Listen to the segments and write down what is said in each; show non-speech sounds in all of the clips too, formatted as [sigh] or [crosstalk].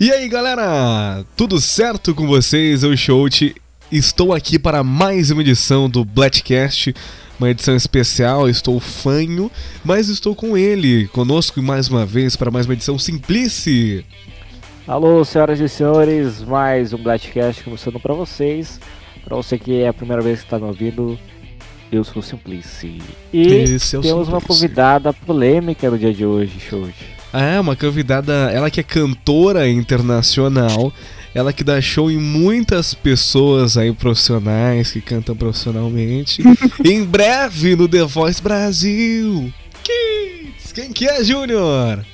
E aí galera, tudo certo com vocês? Eu, Shout, estou aqui para mais uma edição do Blackcast, uma edição especial. Estou fanho, mas estou com ele, conosco mais uma vez para mais uma edição Simplice. Alô, senhoras e senhores, mais um Blackcast começando para vocês. Para você que é a primeira vez que está me ouvindo, eu sou o Simplice. E é temos uma Simplice. convidada polêmica no dia de hoje, Shout. Ah, uma convidada, ela que é cantora internacional, ela que dá show em muitas pessoas aí profissionais que cantam profissionalmente. [laughs] em breve no The Voice Brasil. Kids, quem que é, Júnior?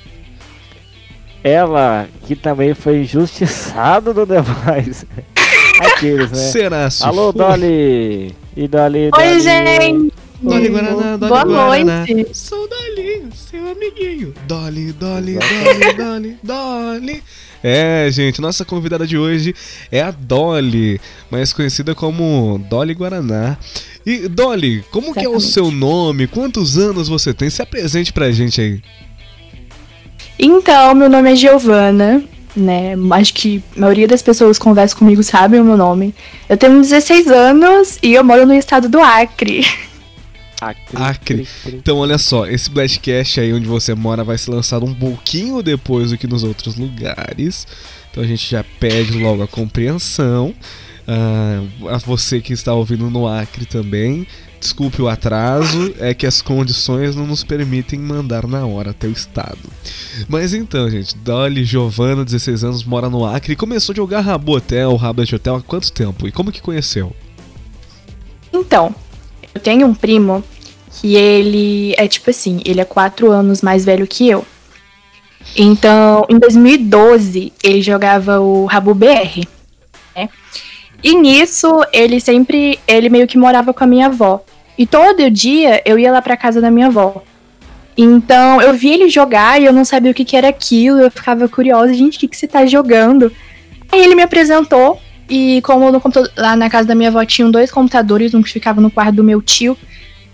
Ela, que também foi injustiçado no The Voice. [laughs] Aqueles, né? Será se Alô? Dolly! E Dolly, Oi, Dolly. gente! Dolly Guaraná, Dolly Boa Guaraná. noite. Sou Dolly, seu amiguinho. Dolly, Dolly, Dolly, Dolly, Dolly. É, gente, nossa convidada de hoje é a Dolly, mais conhecida como Dolly Guaraná. E Dolly, como que é o Exatamente. seu nome? Quantos anos você tem? Se apresente pra gente aí. Então, meu nome é Giovana, né? Acho que a maioria das pessoas que conversam comigo sabem o meu nome. Eu tenho 16 anos e eu moro no estado do Acre. [laughs] Acre. Acre. Então, olha só, esse Blastcast aí onde você mora vai ser lançado um pouquinho depois do que nos outros lugares. Então a gente já pede logo a compreensão. Ah, a você que está ouvindo no Acre também, desculpe o atraso, é que as condições não nos permitem mandar na hora até o estado. Mas então, gente, Dolly Giovana, 16 anos, mora no Acre e começou a jogar Rabo Hotel, Rablet Hotel há quanto tempo? E como que conheceu? Então, eu tenho um primo que ele é tipo assim, ele é 4 anos mais velho que eu. Então, em 2012, ele jogava o Rabu BR, né? E nisso, ele sempre, ele meio que morava com a minha avó. E todo dia eu ia lá pra casa da minha avó. Então, eu vi ele jogar e eu não sabia o que, que era aquilo, eu ficava curiosa, gente, o que, que você tá jogando? Aí ele me apresentou, e como no lá na casa da minha avó tinham dois computadores, um que ficava no quarto do meu tio,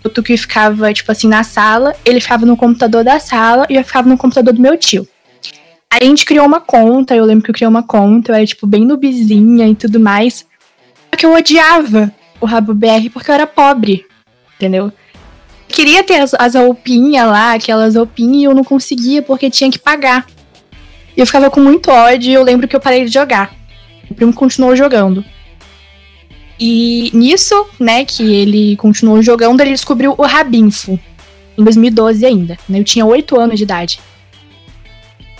outro que ficava, tipo assim, na sala, ele ficava no computador da sala e eu ficava no computador do meu tio. Aí a gente criou uma conta, eu lembro que eu criei uma conta, eu era, tipo, bem nubizinha e tudo mais. Só que eu odiava o Rabo BR porque eu era pobre, entendeu? Queria ter as, as roupinhas lá, aquelas roupinhas, e eu não conseguia porque tinha que pagar. E eu ficava com muito ódio e eu lembro que eu parei de jogar. O primo continuou jogando. E nisso, né, que ele continuou jogando, ele descobriu o Rabinfo. Em 2012 ainda. Né? Eu tinha 8 anos de idade.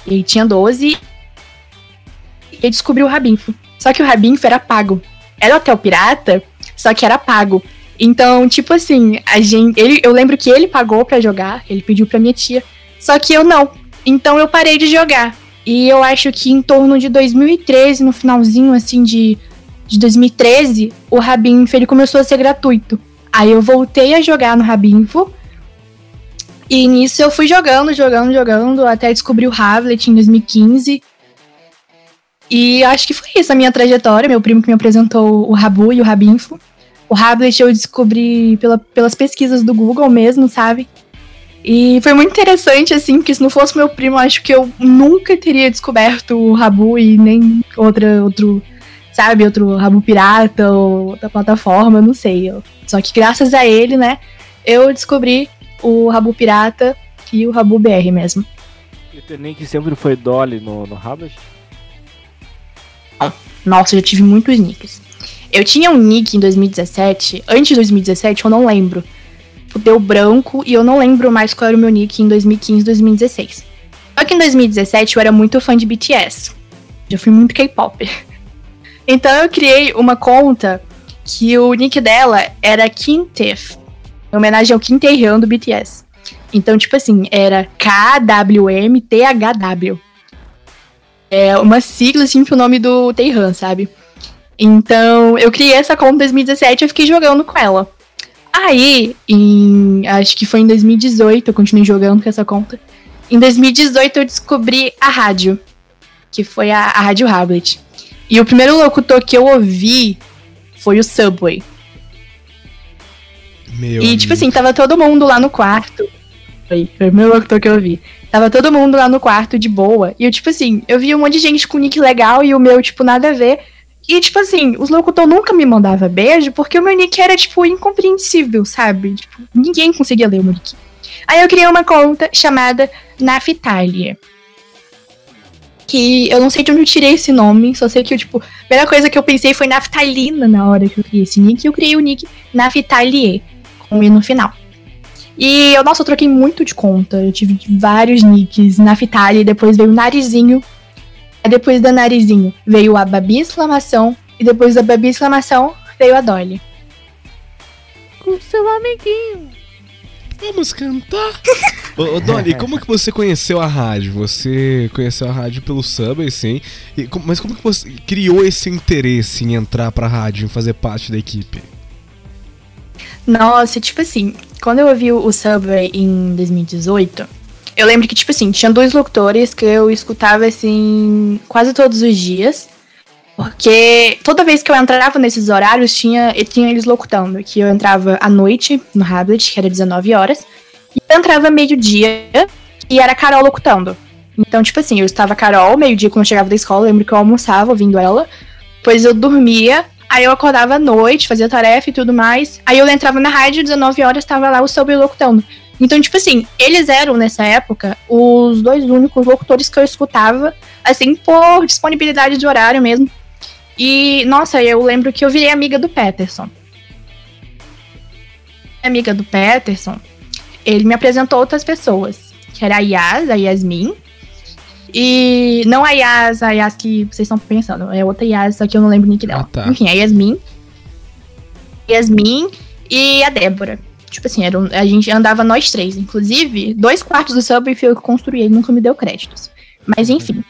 Ele tinha 12. E ele descobriu o Rabinfo. Só que o Rabinfo era pago. Era hotel pirata, só que era pago. Então, tipo assim, a gente, ele, eu lembro que ele pagou pra jogar, ele pediu pra minha tia. Só que eu não. Então eu parei de jogar. E eu acho que em torno de 2013, no finalzinho assim de, de 2013, o Rabinfo ele começou a ser gratuito. Aí eu voltei a jogar no Rabinfo. E nisso eu fui jogando, jogando, jogando, até descobrir o Havlet em 2015. E acho que foi isso a minha trajetória. Meu primo que me apresentou o Rabu e o Rabinfo. O Hablet eu descobri pela, pelas pesquisas do Google mesmo, sabe? E foi muito interessante, assim, porque se não fosse meu primo, acho que eu nunca teria descoberto o Rabu e nem outra, outro, sabe, outro Rabu pirata ou outra plataforma, não sei. Só que graças a ele, né, eu descobri o Rabu pirata e o Rabu BR mesmo. E teu nick sempre foi Dolly no, no Hablet? Nossa, eu já tive muitos nicks. Eu tinha um nick em 2017, antes de 2017 eu não lembro. Deu branco e eu não lembro mais qual era o meu nick em 2015, 2016. Só que em 2017 eu era muito fã de BTS. Já fui muito K-pop. [laughs] Então eu criei uma conta que o nick dela era Kim Tef, em homenagem ao Kim do BTS. Então, tipo assim, era KWMTHW. É uma sigla assim pro nome do Taehyung, sabe? Então, eu criei essa conta em 2017 e eu fiquei jogando com ela. Aí, em, acho que foi em 2018, eu continuei jogando com essa conta. Em 2018 eu descobri a rádio, que foi a, a Rádio Hablet. E o primeiro locutor que eu ouvi foi o Subway. Meu e, tipo amigo. assim, tava todo mundo lá no quarto. Foi, foi o meu locutor que eu vi. Tava todo mundo lá no quarto de boa. E eu, tipo assim, eu vi um monte de gente com nick legal e o meu, tipo, nada a ver. E, tipo assim, os locutores nunca me mandavam beijo porque o meu nick era, tipo, incompreensível, sabe? Tipo, ninguém conseguia ler o meu nick. Aí eu criei uma conta chamada Naftalier. Que eu não sei de onde eu tirei esse nome, só sei que eu, tipo, a primeira coisa que eu pensei foi naftalina na hora que eu criei esse nick, e eu criei o nick Naftalier, com E no final. E eu, nossa, eu troquei muito de conta. Eu tive vários nicks. Naftali, depois veio o Narizinho. Aí depois da Narizinho veio a Babi Exclamação. E depois da Babi Exclamação veio a Dolly. Com seu amiguinho. Vamos cantar? [laughs] ô, ô, Dolly, como que você conheceu a rádio? Você conheceu a rádio pelo Subway, sim. E mas como que você criou esse interesse em entrar pra rádio, em fazer parte da equipe? Nossa, tipo assim, quando eu ouvi o Subway em 2018, eu lembro que, tipo assim, tinha dois locutores que eu escutava, assim, quase todos os dias. Porque toda vez que eu entrava nesses horários, tinha, tinha eles locutando. Que eu entrava à noite no Hablet, que era 19 horas. E eu entrava meio-dia, e era a Carol locutando. Então, tipo assim, eu estava a Carol, meio-dia quando eu chegava da escola, lembro que eu almoçava ouvindo ela. Depois eu dormia, aí eu acordava à noite, fazia tarefa e tudo mais. Aí eu entrava na rádio, 19 horas, tava lá o Subway locutando. Então, tipo assim, eles eram, nessa época, os dois únicos locutores que eu escutava, assim, por disponibilidade de horário mesmo. E, nossa, eu lembro que eu virei amiga do Peterson. Amiga do Peterson, ele me apresentou outras pessoas, que era a Yas, a Yasmin, e não a Yas, a Yas que vocês estão pensando, é outra Yas, só que eu não lembro o nick dela. Ah, tá. Enfim, a Yasmin. Yasmin e a Débora. Tipo assim, era um- a gente andava nós três. Inclusive, dois quartos do Subway foi eu que construí, ele nunca me deu créditos. Mas enfim.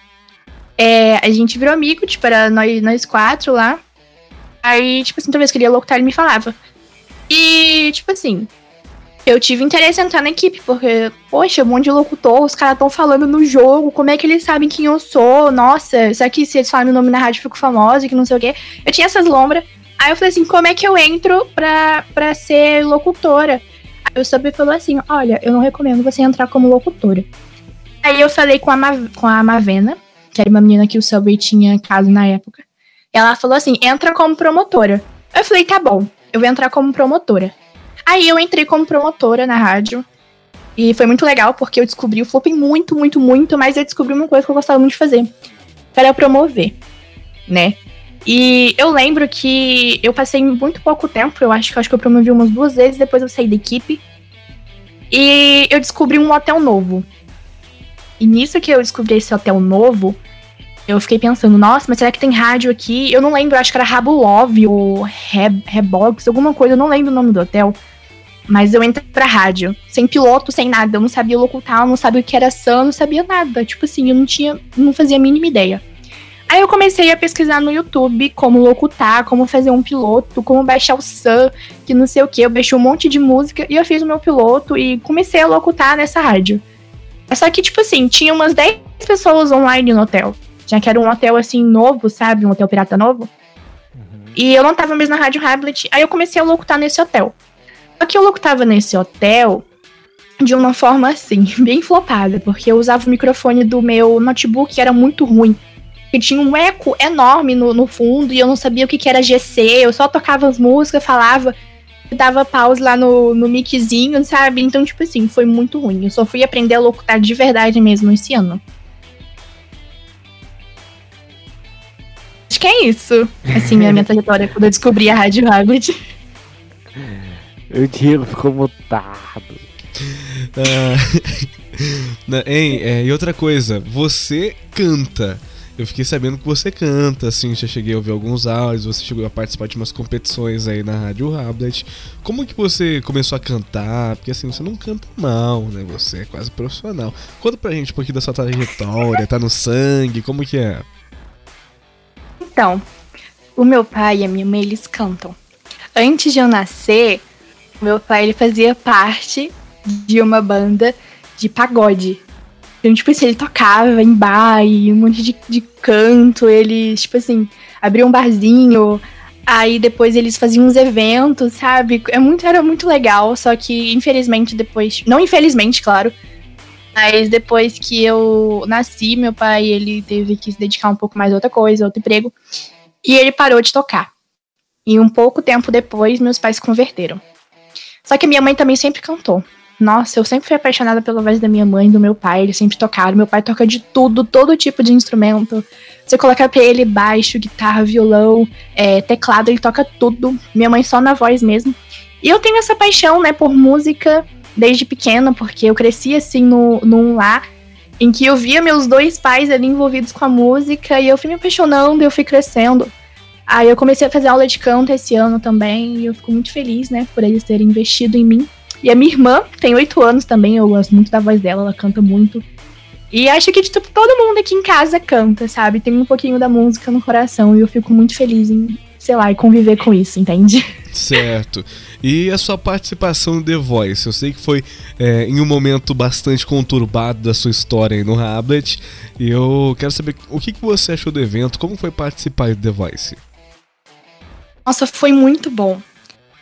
É, a gente virou amigo, tipo, era nós, nós quatro lá. Aí, tipo assim, toda vez que ele ia locutar, ele me falava. E, tipo assim, eu tive interesse em entrar na equipe, porque, poxa, um monte de locutor, os caras estão falando no jogo, como é que eles sabem quem eu sou? Nossa, será que se eles falam meu nome na rádio eu fico famosa e que não sei o quê? Eu tinha essas lombras. Aí eu falei assim, como é que eu entro pra, pra ser locutora? Aí o Subway falou assim, olha, eu não recomendo você entrar como locutora. Aí eu falei com a, com a Mavena, que era uma menina que o Subway tinha caso na época. Ela falou assim, entra como promotora. Eu falei, tá bom, eu vou entrar como promotora. Aí eu entrei como promotora na rádio. E foi muito legal, porque eu descobri, eu flopei muito, muito, muito, mas eu descobri uma coisa que eu gostava muito de fazer. Era promover, né? E eu lembro que eu passei muito pouco tempo, eu acho que eu acho que eu promovi umas duas vezes, depois eu saí da equipe. E eu descobri um hotel novo. E nisso que eu descobri esse hotel novo, eu fiquei pensando, nossa, mas será que tem rádio aqui? Eu não lembro, acho que era Rabulov ou Re- Rebox, alguma coisa, eu não lembro o nome do hotel. Mas eu entrei pra rádio, sem piloto, sem nada. Eu não sabia locutar, eu não sabia o que era SAM, não sabia nada. Tipo assim, eu não tinha, não fazia a mínima ideia. Aí eu comecei a pesquisar no YouTube como locutar, como fazer um piloto, como baixar o SAM, que não sei o que. Eu baixei um monte de música e eu fiz o meu piloto e comecei a locutar nessa rádio. Só que, tipo assim, tinha umas 10 pessoas online no hotel. Já que era um hotel assim novo, sabe? Um hotel pirata novo. E eu não tava mais na Rádio Hamlet. Aí eu comecei a locutar nesse hotel. Só que eu locutava nesse hotel de uma forma assim, [laughs] bem flopada, porque eu usava o microfone do meu notebook que era muito ruim. Que tinha um eco enorme no, no fundo e eu não sabia o que, que era GC, eu só tocava as músicas, falava, dava pause lá no, no miczinho, sabe? Então, tipo assim, foi muito ruim. Eu só fui aprender a locutar de verdade mesmo esse ano. Acho que é isso. Assim, minha, minha trajetória quando eu descobri a Rádio Hamlet. O Diego ficou mutado. Ah, [laughs] hein, é, e outra coisa, você canta. Eu fiquei sabendo que você canta, assim, já cheguei a ouvir alguns áudios, você chegou a participar de umas competições aí na Rádio Rablet. Como que você começou a cantar? Porque assim, você não canta mal, né? Você é quase profissional. Conta pra gente um pouquinho da sua trajetória, tá no sangue, como que é? Então, o meu pai e a minha mãe, eles cantam. Antes de eu nascer, meu pai ele fazia parte de uma banda de pagode. Então, tipo assim, ele tocava em bar e um monte de, de canto. Ele, tipo assim, abria um barzinho. Aí depois eles faziam uns eventos, sabe? É muito, era muito legal, só que infelizmente depois. Não infelizmente, claro. Mas depois que eu nasci, meu pai ele teve que se dedicar um pouco mais a outra coisa, a outro emprego. E ele parou de tocar. E um pouco tempo depois, meus pais se converteram. Só que minha mãe também sempre cantou. Nossa, eu sempre fui apaixonada pela voz da minha mãe do meu pai. Eles sempre tocaram. Meu pai toca de tudo, todo tipo de instrumento. Você coloca pra ele baixo, guitarra, violão, é, teclado, ele toca tudo. Minha mãe só na voz mesmo. E eu tenho essa paixão, né, por música desde pequena, porque eu cresci assim no, num lar em que eu via meus dois pais ali envolvidos com a música e eu fui me apaixonando, eu fui crescendo. Aí eu comecei a fazer aula de canto esse ano também e eu fico muito feliz, né, por eles terem investido em mim. E a minha irmã tem oito anos também, eu gosto muito da voz dela, ela canta muito. E acho que, tipo, todo mundo aqui em casa canta, sabe? Tem um pouquinho da música no coração e eu fico muito feliz em, sei lá, conviver com isso, entende? [laughs] Certo. E a sua participação no The Voice? Eu sei que foi é, em um momento bastante conturbado da sua história aí no Rablet. E eu quero saber o que, que você achou do evento, como foi participar do The Voice? Nossa, foi muito bom.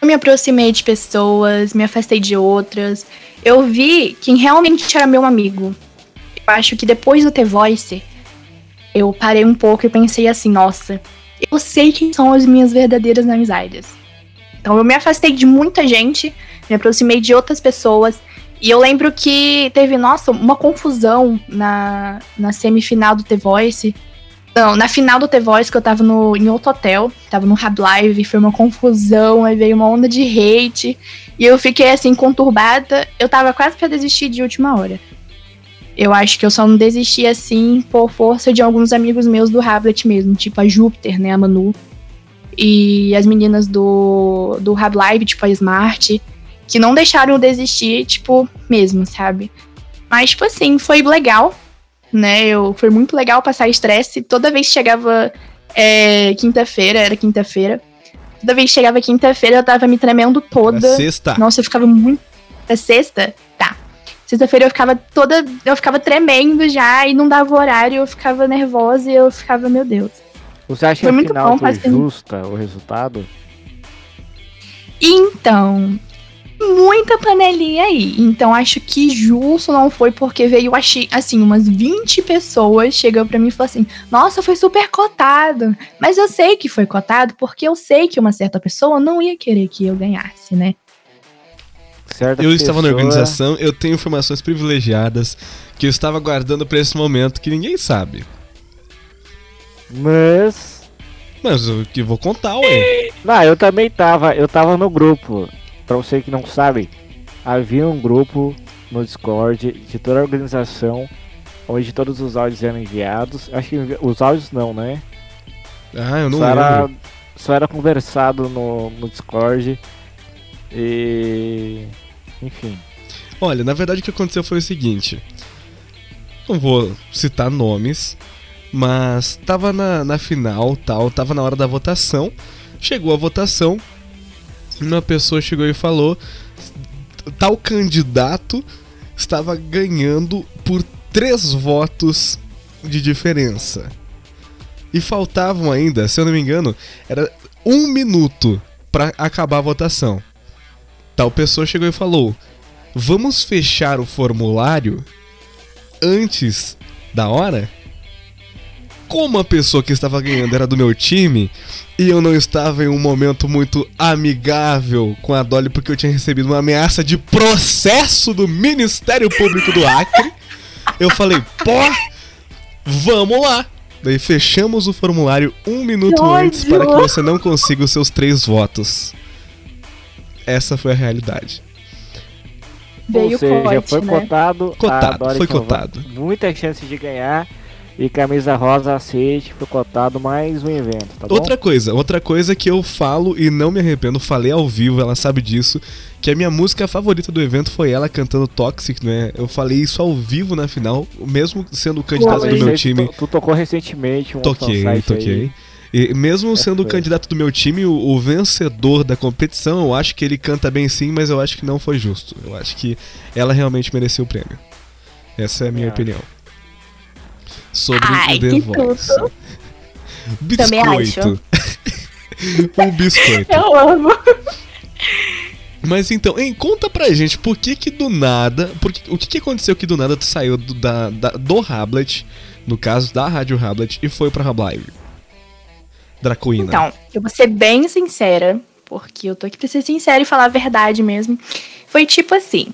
Eu me aproximei de pessoas, me afastei de outras. Eu vi quem realmente era meu amigo. Eu acho que depois do The Voice, eu parei um pouco e pensei assim, nossa, eu sei quem são as minhas verdadeiras amizades. Então eu me afastei de muita gente, me aproximei de outras pessoas. E eu lembro que teve, nossa, uma confusão na, na semifinal do The Voice. Não, na final do The Voice, que eu tava no, em outro hotel, tava no Hub Live, foi uma confusão, aí veio uma onda de hate. E eu fiquei assim, conturbada. Eu tava quase pra desistir de última hora. Eu acho que eu só não desisti assim por força de alguns amigos meus do Hablet mesmo, tipo a Júpiter, né, a Manu e as meninas do, do Hub Live, tipo a Smart, que não deixaram eu desistir, tipo, mesmo, sabe? Mas, tipo assim, foi legal, né? Eu, foi muito legal passar estresse. Toda vez que chegava é, quinta-feira, era quinta-feira. Toda vez que chegava quinta-feira, eu tava me tremendo toda. Era sexta. Nossa, eu ficava muito. É sexta? Tá. Sexta-feira eu ficava toda. Eu ficava tremendo já e não dava horário, eu ficava nervosa e eu ficava, meu Deus. Você acha Foi que muito afinal bom, foi justa o resultado? Então, muita panelinha aí. Então, acho que justo não foi porque veio, achei, assim, umas 20 pessoas chegando pra mim e falaram assim: Nossa, foi super cotado. Mas eu sei que foi cotado porque eu sei que uma certa pessoa não ia querer que eu ganhasse, né? Certa Eu estava na pessoa- organização, eu tenho informações privilegiadas que eu estava guardando pra esse momento que ninguém sabe. Mas. Mas o que vou contar, ué. Não, eu também tava. Eu tava no grupo. Pra você que não sabe, havia um grupo no Discord de toda a organização. Onde todos os áudios eram enviados. Acho que envi- os áudios não, né? Ah, eu não só, lembro. era, só era conversado no, no Discord. E. Enfim. Olha, na verdade o que aconteceu foi o seguinte. Não vou citar nomes, mas tava na, na final, tal, tava na hora da votação. Chegou a votação, uma pessoa chegou e falou: tal candidato estava ganhando por três votos de diferença. E faltavam ainda, se eu não me engano, era um minuto pra acabar a votação. Tal pessoa chegou e falou: Vamos fechar o formulário antes da hora? Como a pessoa que estava ganhando era do meu time e eu não estava em um momento muito amigável com a Dolly porque eu tinha recebido uma ameaça de processo do Ministério Público do Acre, eu falei, pô, vamos lá. Daí fechamos o formulário um minuto Que antes ódio. para que você não consiga os seus três votos. Essa foi a realidade. Veio Ou seja, foi né? cotado. Cotado, foi cotado. Muita chance de ganhar. E camisa rosa aceite, foi cotado mais um evento, tá Outra bom? coisa, outra coisa que eu falo e não me arrependo, falei ao vivo, ela sabe disso, que a minha música favorita do evento foi ela cantando Toxic, né? Eu falei isso ao vivo na final, mesmo sendo o candidato do meu time. Tu, tu tocou recentemente um Toquei, toquei. aí. E mesmo É, sendo o candidato do meu time, o, o vencedor da competição, eu acho que ele canta bem sim, mas eu acho que não foi justo. Eu acho que ela realmente mereceu o prêmio. Essa é a minha É. opinião. Sobre Ai, o The Voice. tudo. [laughs] Biscoito. [laughs] um biscoito. Eu amo. Mas então, hein, conta pra gente por que que do nada. Por que, o que, que aconteceu que do nada tu saiu do, da, da- do Hablet, no caso da Rádio Hablet, e foi pra Rablive? Dracoína. Então, eu vou ser bem sincera, porque eu tô aqui pra ser sincera e falar a verdade mesmo. Foi tipo assim: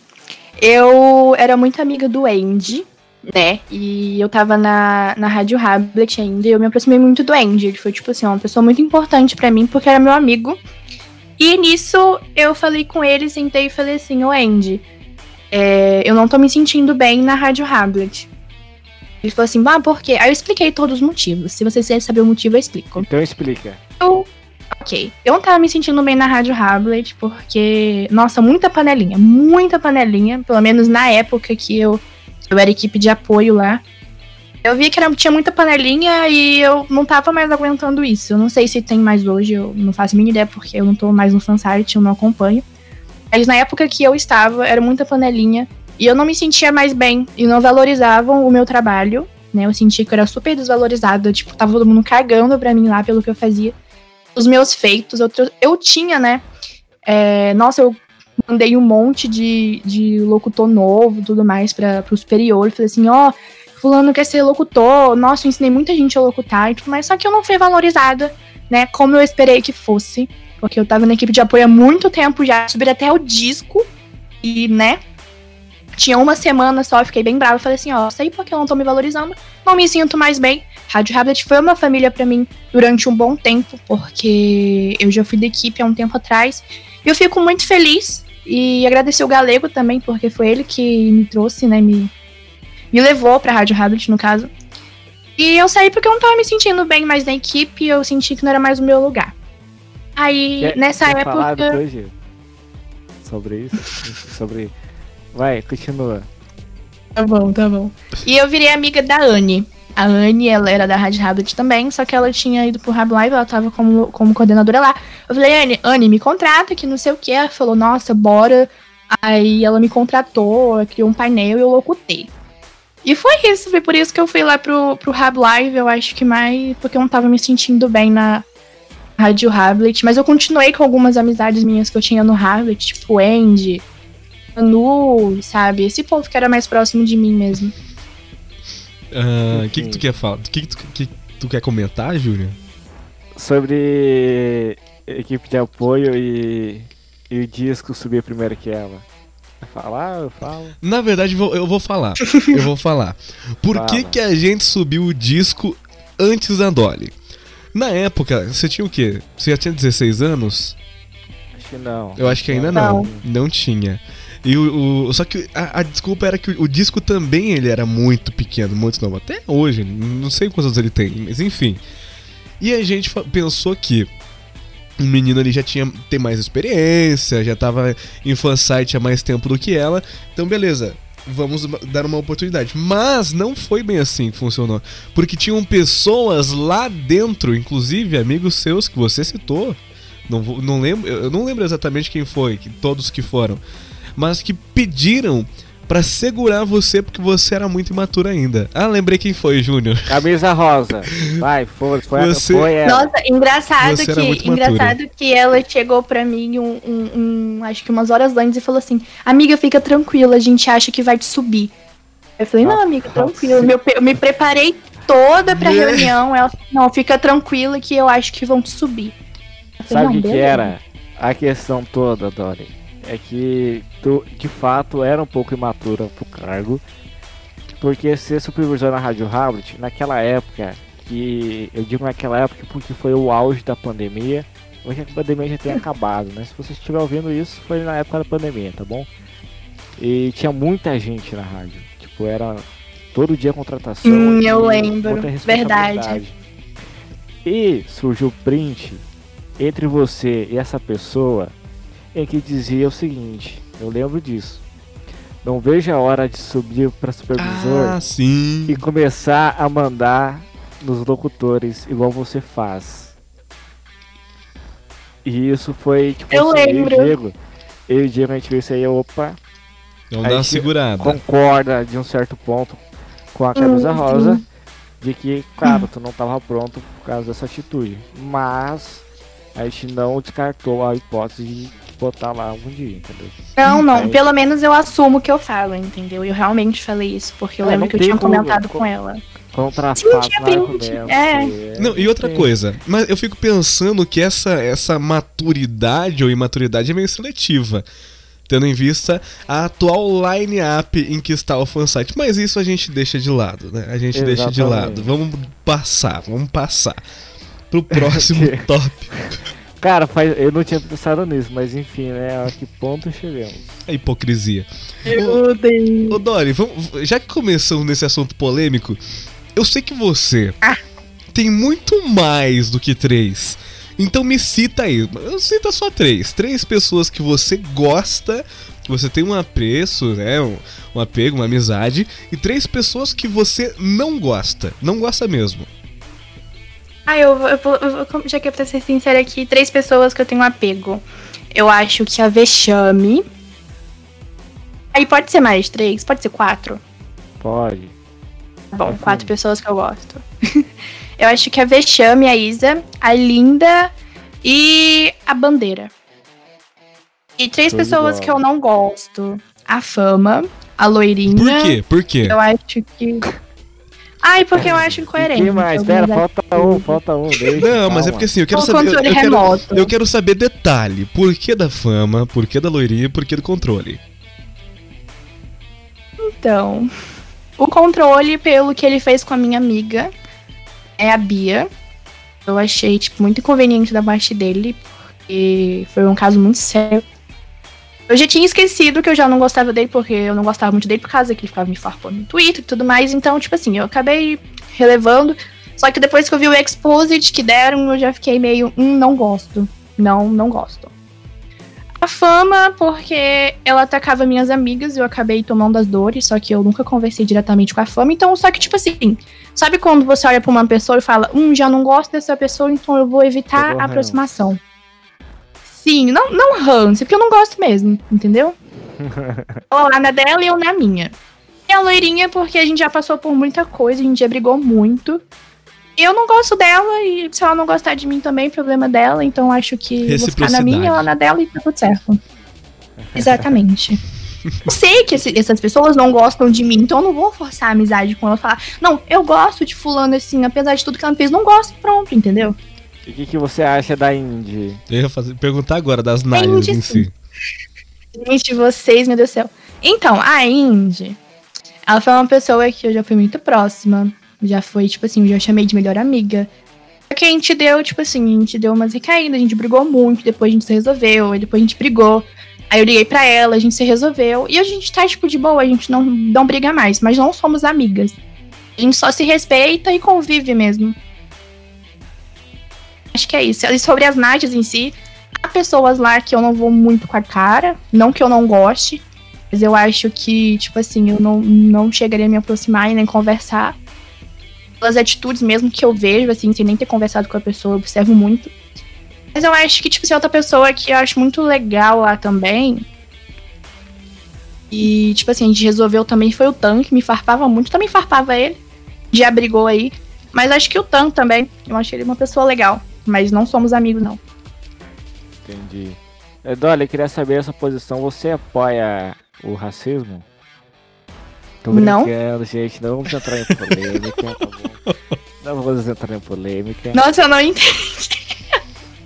eu era muito amiga do Andy, né? E eu tava na, na Rádio Hablet ainda, e eu me aproximei muito do Andy. Ele foi, tipo assim, uma pessoa muito importante pra mim, porque era meu amigo. E nisso eu falei com ele, sentei e falei assim: Ô Andy, é, eu não tô me sentindo bem na Rádio Hablet. Ele falou assim, ah, por quê? Aí eu expliquei todos os motivos. Se vocês querem saber o motivo, eu explico. Então explica. Eu. Ok. Eu não tava me sentindo bem na Rádio Hablet, porque. Nossa, muita panelinha. Muita panelinha. Pelo menos na época que eu, eu era equipe de apoio lá. Eu via que era, tinha muita panelinha e eu não tava mais aguentando isso. Eu não sei se tem mais hoje, eu não faço a mínima ideia, porque eu não tô mais no fansite, eu não acompanho. Mas na época que eu estava, era muita panelinha. E eu não me sentia mais bem. E não valorizavam o meu trabalho. Né? Eu sentia que eu era super desvalorizada. Tipo, tava todo mundo cagando pra mim lá pelo que eu fazia os meus feitos. Eu, eu tinha, né? é, nossa, eu mandei um monte de, de locutor novo tudo mais para o superior. Falei assim, ó, fulano quer ser locutor. Nossa, eu ensinei muita gente a locutar e tudo mais. Só que eu não fui valorizada, né? Como eu esperei que fosse. Porque eu tava na equipe de apoio há muito tempo já. Subi até o disco. E, né? Tinha uma semana só, fiquei bem brava. Falei assim, ó, sei porque eu não tô me valorizando. Não me sinto mais bem. Rádio Hablet foi uma família pra mim durante um bom tempo, porque eu já fui da equipe há um tempo atrás. E eu fico muito feliz e agradecer o Galego também, porque foi ele que me trouxe, né? Me, me levou pra Rádio Hablet, no caso. E eu saí porque eu não tava me sentindo bem mais na equipe, eu senti que não era mais o meu lugar. Aí, Quer- nessa quer falar época. depois, Gil? Sobre isso? sobre. Vai, continua. Tá bom, tá bom. E eu virei amiga da Anne. A Anne, ela era da Rádio Habit também, só que ela tinha ido pro Rab Live, ela tava como, como coordenadora lá. Eu falei, Anne, Anne, me contrata, que não sei o que. Ela falou, nossa, bora. Aí ela me contratou, criou um painel e eu locutei. E foi isso, foi por isso que eu fui lá pro, pro Rab Live, eu acho que mais porque eu não tava me sentindo bem na Rádio Hablet. Mas eu continuei com algumas amizades minhas que eu tinha no Hablet, tipo Andy, Manu, sabe? Esse povo que era mais próximo de mim mesmo. Ah, O que, que tu quer falar? O que, que, tu, que tu quer comentar, Júlia? Sobre equipe de apoio e, e o disco subir primeiro que ela. Falar? Eu falo. Na verdade, eu vou falar. [laughs] Eu vou falar. Por que, Fala. que a gente subiu o disco antes da Dolly? Na época, você tinha o quê? Você já tinha 16 anos? Acho que não. Eu acho que ainda não. Não, tinha. E o, o- só que a, a desculpa era que o, o disco também ele era muito pequeno, muito novo. Até hoje, não sei quantos ele tem, mas enfim. E a gente pensou que o menino ali já tinha tem mais experiência, já tava em fansite há mais tempo do que ela. Então beleza, vamos dar uma oportunidade. Mas não foi bem assim que funcionou, porque tinham pessoas lá dentro, inclusive amigos seus que você citou. Não, não lembro, eu não lembro exatamente quem foi, que, todos que foram, mas que pediram pra segurar você porque você era muito imaturo ainda. Ah, lembrei quem foi, Júnior. Camisa rosa. Vai, foi, foi, Você- foi ela. Nossa, engraçado Você que engraçado que ela chegou pra mim um, um- um- acho que umas horas antes e falou assim: "Amiga, fica tranquila, a gente acha que vai te subir". Eu falei: "Não, amiga, tranquila". Nossa. Meu, pe- eu me preparei toda pra reunião. Ela falou: "Não, fica tranquila que eu acho que vão te subir". Falei, Sabe o "Não, que, que beleza". era? A questão toda, Dori, é que tu, de fato, era um pouco imatura pro cargo. Porque ser supervisor na Rádio Hablet, naquela época, que eu digo naquela época porque foi o auge da pandemia, hoje a pandemia já tem acabado, né? Se você estiver ouvindo isso, foi na época da pandemia, tá bom? E tinha muita gente na rádio. Tipo, era todo dia contratação. Hum, eu lembro. Verdade. E surgiu o print entre você e essa pessoa em que dizia o seguinte, eu lembro disso. Não vejo a hora de subir para supervisor Ah, sim. e começar a mandar nos locutores igual você faz. E isso foi tipo Eu assim, lembro. eu e o Diego. Eu e o Diego a gente viu isso aí, opa, uma che- segurada. concorda de um certo ponto com a camisa Hum, rosa de que, claro, tu não tava pronto por causa dessa atitude. Mas a gente não descartou a hipótese de botar lá algum dia, entendeu? Não, não. Aí- Pelo menos eu assumo que eu falo, entendeu? Eu realmente falei isso, porque eu É, lembro que eu tinha como- comentado como- com ela. Contra Sim, tinha print, é. Não, e outra coisa, mas eu fico pensando que essa, essa maturidade ou imaturidade é meio seletiva. Tendo em vista a atual line-up em que está o fansite. Mas isso a gente deixa de lado, né? A gente deixa de Exatamente. lado. Vamos passar, vamos passar. Pro próximo [laughs] tópico. Cara, faz... eu não tinha pensado nisso, mas enfim, né? A que ponto chegamos? A hipocrisia. Meu Deus. Ô Dori, vamos, já que começamos nesse assunto polêmico, eu sei que você tem muito mais do que três. Então me cita aí. Eu cita só três. Três pessoas que você gosta, que você tem um apreço, né? Um, um apego, uma amizade. E três pessoas que você não gosta. Não gosta mesmo. Ah, eu, vou- eu, vou- eu vou- já que é pra ser sincera aqui, três pessoas que eu tenho apego. Eu acho que a Vexame. Aí pode ser mais três, pode ser quatro. Pode. Tá bom, Uhum. quatro pessoas que eu gosto. [laughs] eu acho que a Vexame, a Isa, a Linda e a Bandeira. E três pessoas bola. que eu não gosto. A Fama, a Loirinha. Por quê? Por quê? Eu acho que. Ai, porque eu acho E incoerente. quem mais? Pera, falta um, falta um. Deixa, Não, mas é calma. porque assim, eu quero saber. Eu, eu quero, eu quero saber detalhe. Por que da fama, por que da loirinha, por que do controle? Então, o controle, pelo que ele fez com a minha amiga, é a Bia. Eu achei, tipo, muito inconveniente da parte dele, porque foi um caso muito sério. Eu já tinha esquecido que eu já não gostava dele, porque eu não gostava muito dele por causa que ele ficava me farpando no Twitter e tudo mais. Então, tipo assim, eu acabei relevando. Só que depois que eu vi o Exposit que deram, eu já fiquei meio, hum, não gosto. Não, não gosto. A fama, porque ela atacava minhas amigas eu acabei tomando as dores, só que eu nunca conversei diretamente com a fama. Então, só que, tipo assim, sabe quando você olha pra uma pessoa e fala, hum, já não gosto dessa pessoa, então eu vou evitar a aproximação. Sim, não, não ranço, porque eu não gosto mesmo, entendeu? ela lá na dela e eu na minha. E a loirinha, porque a gente já passou por muita coisa, a gente já brigou muito. E eu não gosto dela, e se ela não gostar de mim também, problema dela. Então acho que vou ficar na minha, ela na dela e tá tudo certo. Exatamente. Eu sei que esse- essas pessoas não gostam de mim, então eu não vou forçar a amizade com ela. Falar, não, eu gosto de fulano assim, apesar de tudo que ela fez, não gosto, e pronto, entendeu? E o que, que você acha da Indy? Eu ia fazer, perguntar agora das Indy, em si. Gente, vocês, meu Deus do céu. Então, a Indy, ela foi uma pessoa que eu já fui muito próxima. Já foi, tipo assim, eu já chamei de melhor amiga. Só que a gente deu, tipo assim, a gente deu umas recaídas, a gente brigou muito, depois a gente se resolveu, depois a gente brigou. Aí eu liguei pra ela, a gente se resolveu. E a gente tá, tipo, de boa, a gente não, não briga mais, mas não somos amigas. A gente só se respeita e convive mesmo. Acho que é isso. E sobre as Nádias em si, há pessoas lá que eu não vou muito com a cara. Não que eu não goste, mas eu acho que, tipo assim, eu não, não chegaria a me aproximar e nem conversar. Pelas atitudes mesmo que eu vejo, assim, sem nem ter conversado com a pessoa, eu observo muito. Mas eu acho que, tipo, se outra pessoa que eu acho muito legal lá também. E, tipo assim, a gente resolveu também foi o Tan, que me farpava muito, também farpava ele. Já brigou aí. Mas acho que o Tan também. Eu achei ele uma pessoa legal. Mas não somos amigos, não. Entendi. É, Dolly, eu queria saber essa posição. Você apoia o racismo? Tô Não. gente. Não vamos entrar em polêmica, tá [laughs] bom? Não vamos entrar em polêmica. Nossa, eu não entendi.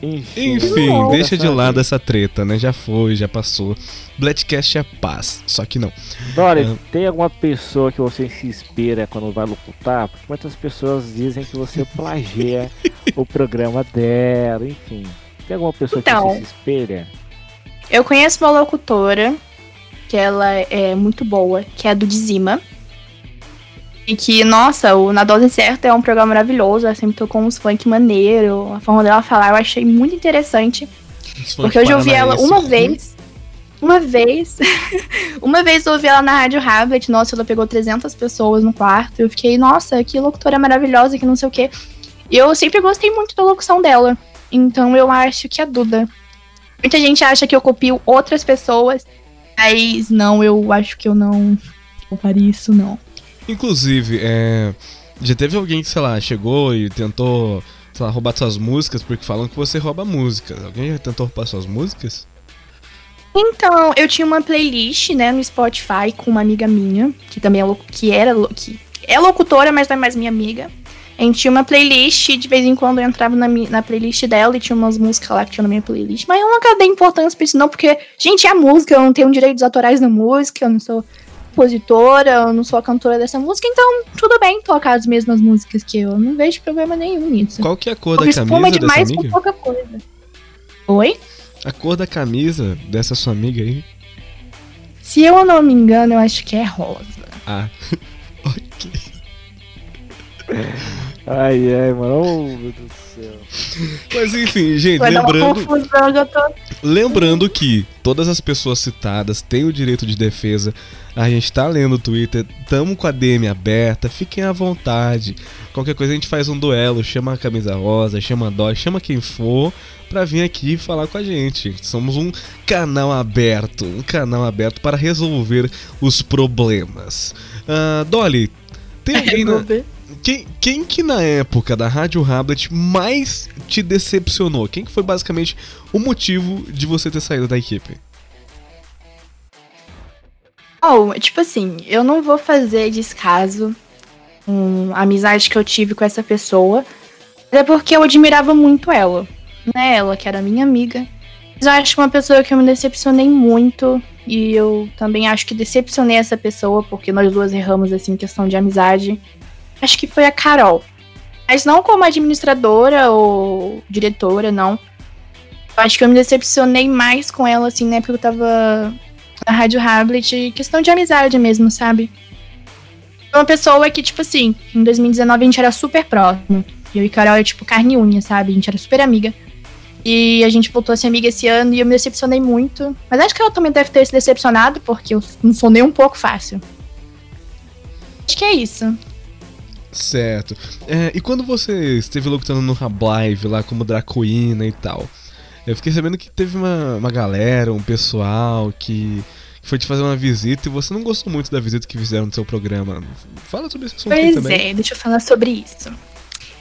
Enfim, Enfim, Não. deixa de lado essa treta, né? Já foi, já passou. Blackcast é paz, só que não. Dolly, É. tem alguma pessoa que você se inspira quando vai locutar? Porque muitas pessoas dizem que você [laughs] plagia o programa dela, enfim. Tem alguma pessoa que Então. você se espelha? Eu conheço uma locutora que ela é muito boa, que é a do Dizima. E que, nossa, o Na Dose Certa é um programa maravilhoso. Ela sempre tocou uns funk maneiro. A forma dela falar eu achei muito interessante. Porque hoje eu ouvi ela uma vez. Uma vez. [laughs] uma vez eu ouvi ela na Rádio Hablet. Nossa, ela pegou 300 pessoas no quarto. Eu fiquei, nossa, que locutora maravilhosa, que não sei o quê. E eu sempre gostei muito da locução dela. Então eu acho que a Duda. Muita gente acha que eu copio outras pessoas. Mas não, eu acho que eu não. Faria isso, não. Inclusive, é, já teve alguém que, sei lá, chegou e tentou sei lá, roubar suas músicas, porque falam que você rouba músicas. Alguém já tentou roubar suas músicas? Então, eu tinha uma playlist, né, no Spotify com uma amiga minha, que também é, que era, que é locutora, mas não é mais minha amiga. A gente tinha uma playlist, de vez em quando eu entrava na, na playlist dela e tinha umas músicas lá que tinha na minha playlist. Mas eu nunca dei importância pra isso, não, porque, gente, é música, eu não tenho direitos autorais na música, eu não sou compositora, eu não sou a cantora dessa música, então tudo bem tocar as mesmas músicas que eu. eu Não vejo problema nenhum nisso. Qual que é a cor da camisa dessa demais com amiga? pouca coisa. Oi? A cor da camisa dessa sua amiga aí? Se eu não me engano, eu acho que é rosa. Ah, [laughs] ok. Ai, ai, mano. Oh, meu Deus do céu. Mas enfim, gente, Vai dar uma lembrando, confusão, já tô. lembrando que todas as pessoas citadas têm o direito de defesa. A gente tá lendo o Twitter, tamo com a DM aberta, fiquem à vontade. Qualquer coisa a gente faz um duelo, chama a camisa rosa, chama a Dó, chama quem for pra vir aqui falar com a gente. Somos um canal aberto, um canal aberto para resolver os problemas. Ah, Dolly, tem [laughs] alguém na, Quem, quem que na época da Rádio Rablet mais te decepcionou? Quem que foi basicamente o motivo de você ter saído da equipe? Oh, tipo assim, eu não vou fazer descaso com a amizade que eu tive com essa pessoa. Até porque eu admirava muito ela. Né? Ela que era minha amiga. Mas eu acho que uma pessoa que eu me decepcionei muito. E eu também acho que decepcionei essa pessoa, porque nós duas erramos assim questão de amizade. Acho que foi a Carol. Mas não como administradora ou diretora, não. Acho que eu me decepcionei mais com ela, assim, né? Porque eu tava na Rádio Hamlet, questão de amizade mesmo, sabe? Uma pessoa que, tipo assim, em 2019 a gente era super próximo. Eu e Carol era, tipo, carne e unha, sabe? A gente era super amiga. E a gente voltou a ser amiga esse ano e eu me decepcionei muito. Mas acho que ela também deve ter se decepcionado, porque eu não sou nem um pouco fácil. Acho que é isso. Certo. É, e quando você esteve lutando no Rablive lá como Dracoína e tal, eu fiquei sabendo que teve uma, uma galera, um pessoal que, que foi te fazer uma visita e você não gostou muito da visita que fizeram no seu programa. Fala sobre esse assunto Pois também. é, deixa eu falar sobre isso.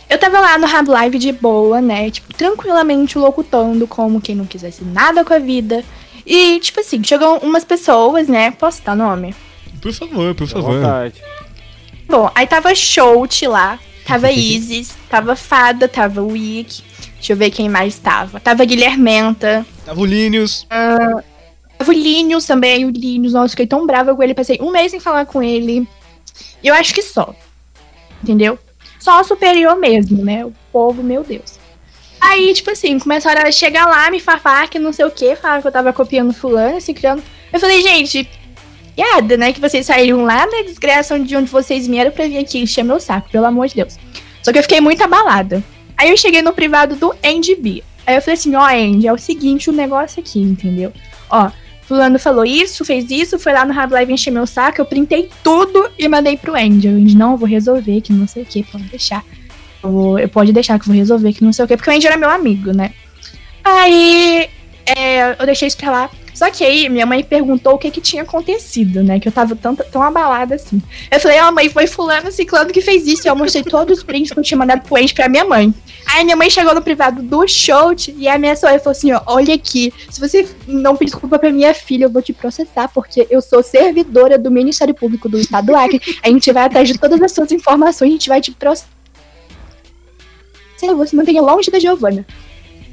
Eu tava lá no Hab Live de boa, né? Tipo, tranquilamente locutando como quem não quisesse nada com a vida. E, tipo assim, chegam umas pessoas, né? Posso dar nome? Por favor, por favor. vontade. Bom, aí tava Shout lá, tava [laughs] Isis, tava Fada, tava Wick. Deixa eu ver quem mais tava. Tava Guilhermenta, Tava o Linus. tava o Linus também, o Linus. Nossa, fiquei tão brava com ele, passei um mês sem falar com ele. E eu acho que só. Entendeu? Só superior mesmo, né? O povo, meu Deus. Aí, tipo assim, começaram a chegar lá, me farpar que não sei o que, falaram que eu tava copiando fulano, assim, criando. Eu falei, gente, piada, né? Que vocês saíram lá da desgraça de onde vocês vieram pra vir aqui encher meu saco, pelo amor de Deus. Só que eu fiquei muito abalada. Aí eu cheguei no privado do Andy B. Aí eu falei assim, ó, Andy, é o seguinte o negócio aqui, entendeu? Ó, fulano falou isso, fez isso, foi lá no Hab Live encher meu saco, eu printei tudo e mandei pro Andy. O Andy, não, eu vou resolver, que não sei o que, pode deixar. Eu, vou- eu pode deixar que eu vou resolver, que não sei o que, porque o Andy era meu amigo, né? Aí é, eu deixei isso pra lá. Só que aí minha mãe perguntou o que que tinha acontecido, né? Que eu tava tão, tão abalada assim. Eu falei, ó, mãe, foi fulano ciclano que fez isso. E eu mostrei todos os prints que eu tinha mandado pro Andy pra minha mãe. Aí minha mãe chegou no privado do show e ameaçou. Ela falou assim, ó, olha aqui, se você não pedir desculpa pra minha filha, eu vou te processar, porque eu sou servidora do Ministério Público do Estado do Acre. A gente vai atrás de todas as suas informações, a gente vai te processar. Você mantenha longe da Giovana.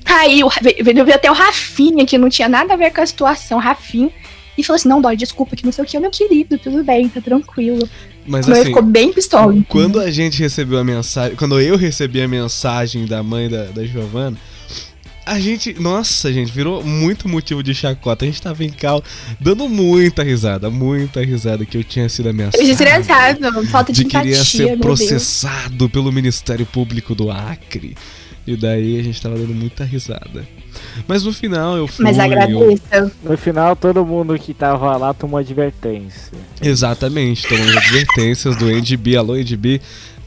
Aí o- veio veio até o Rafinha, que não tinha nada a ver com a situação, Rafinha, e falou assim: não, dói, desculpa, que não sei o que, meu querido, tudo bem, tá tranquilo. Mas assim, ficou bem pistola. quando a gente recebeu a mensagem. Quando eu recebi a mensagem da mãe da, da Giovana, a gente. Nossa, gente, virou muito motivo de chacota. A gente tava em cal dando muita risada, muita risada que eu tinha sido ameaçado. Desgraçado, falta de, de empatia, ser meu Deus. processado pelo Ministério Público do Acre. E daí a gente tava dando muita risada. Mas no final eu fui. Mas eu- agradeço. No final, todo mundo que tava lá tomou advertência. Exatamente, tomando advertências do NDB. Alô, NDB.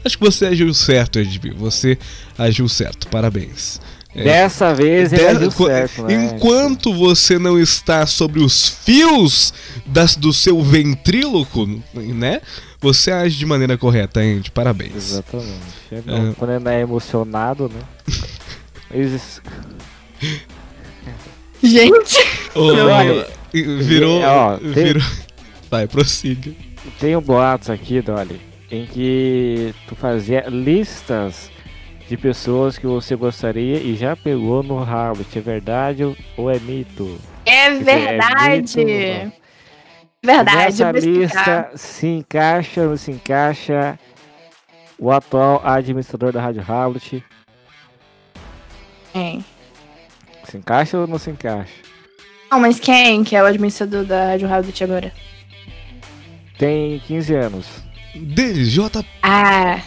Acho que você agiu certo, NDB. Você agiu certo, parabéns. É. Dessa vez ele Dessa- agiu qu- certo, né? Enquanto você não está sobre os fios das, do seu ventríloco, né? Você age de maneira correta, Andy. Parabéns. Exatamente. É bom, É. Quando ele é emocionado, né? [laughs] Mas, Gente, Ô, Olha, virou. ó, tem- virou... Vai, prossiga. tem um boatos aqui, Dolly, em que tu fazia listas de pessoas que você gostaria e já pegou no Harvard. É verdade ou- é mito? é dizer, é verdade. mito? Verdade, Nessa explicar. lista se encaixa ou não se encaixa o atual administrador da Rádio Harvard? Quem? Se encaixa ou não se encaixa? Não, mas quem que é o administrador da Rádio Rabbit agora? Tem 15 anos. DJ. Ah,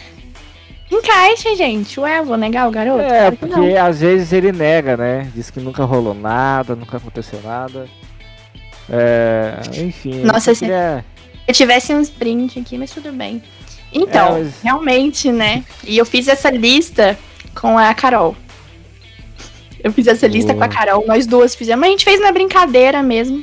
encaixa, gente. Ué, vou negar o garoto? É, Claro que não. porque às vezes ele nega, né? Diz que nunca rolou nada, nunca aconteceu nada. É, enfim. Nossa, eu esse- queria- Eu tivesse uns print aqui, mas tudo bem. Então, É, mas- realmente, né? E eu fiz essa lista com a Carol. Eu fiz essa lista Boa. com a Carol, nós duas fizemos. Mas a gente fez na brincadeira mesmo.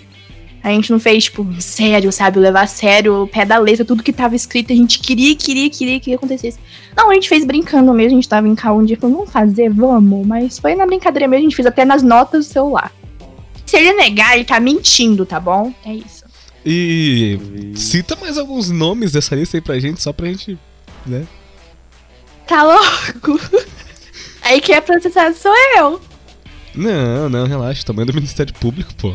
A gente não fez, tipo, sério, sabe? Levar a sério, o pé da letra, tudo que tava escrito. A gente queria, queria, queria que acontecesse. Não, a gente fez brincando mesmo. A gente tava em casa um dia falando, vamos fazer, vamos. Mas foi na brincadeira mesmo. A gente fez até nas notas do celular. Se ele negar, ele tá mentindo, tá bom? É isso. E cita mais alguns nomes dessa lista aí pra gente, só pra gente. Né? Tá louco? [laughs] Aí quem é processado sou eu. Não, não, relaxa. Tamanho do Ministério Público, pô.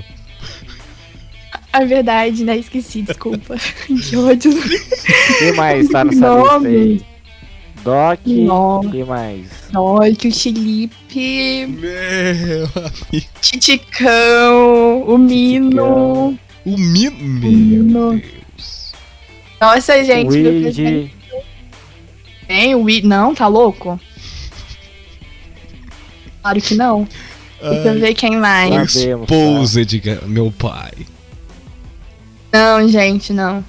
É verdade, né? Esqueci, desculpa. [laughs] que ódio. Quem mais tá nessa Nome. lista aí? Doc. Nome. Quem mais? Olha, o Felipe, Meu amigo. Titicão, o Mino. O Mino. Mino. Meu Deus. Nossa, gente. Luigi. Tem o Wii. Não, tá louco? Claro que não. Deixa eu Ai, ver quem o mais. Exposed, meu pai. Não, gente, não.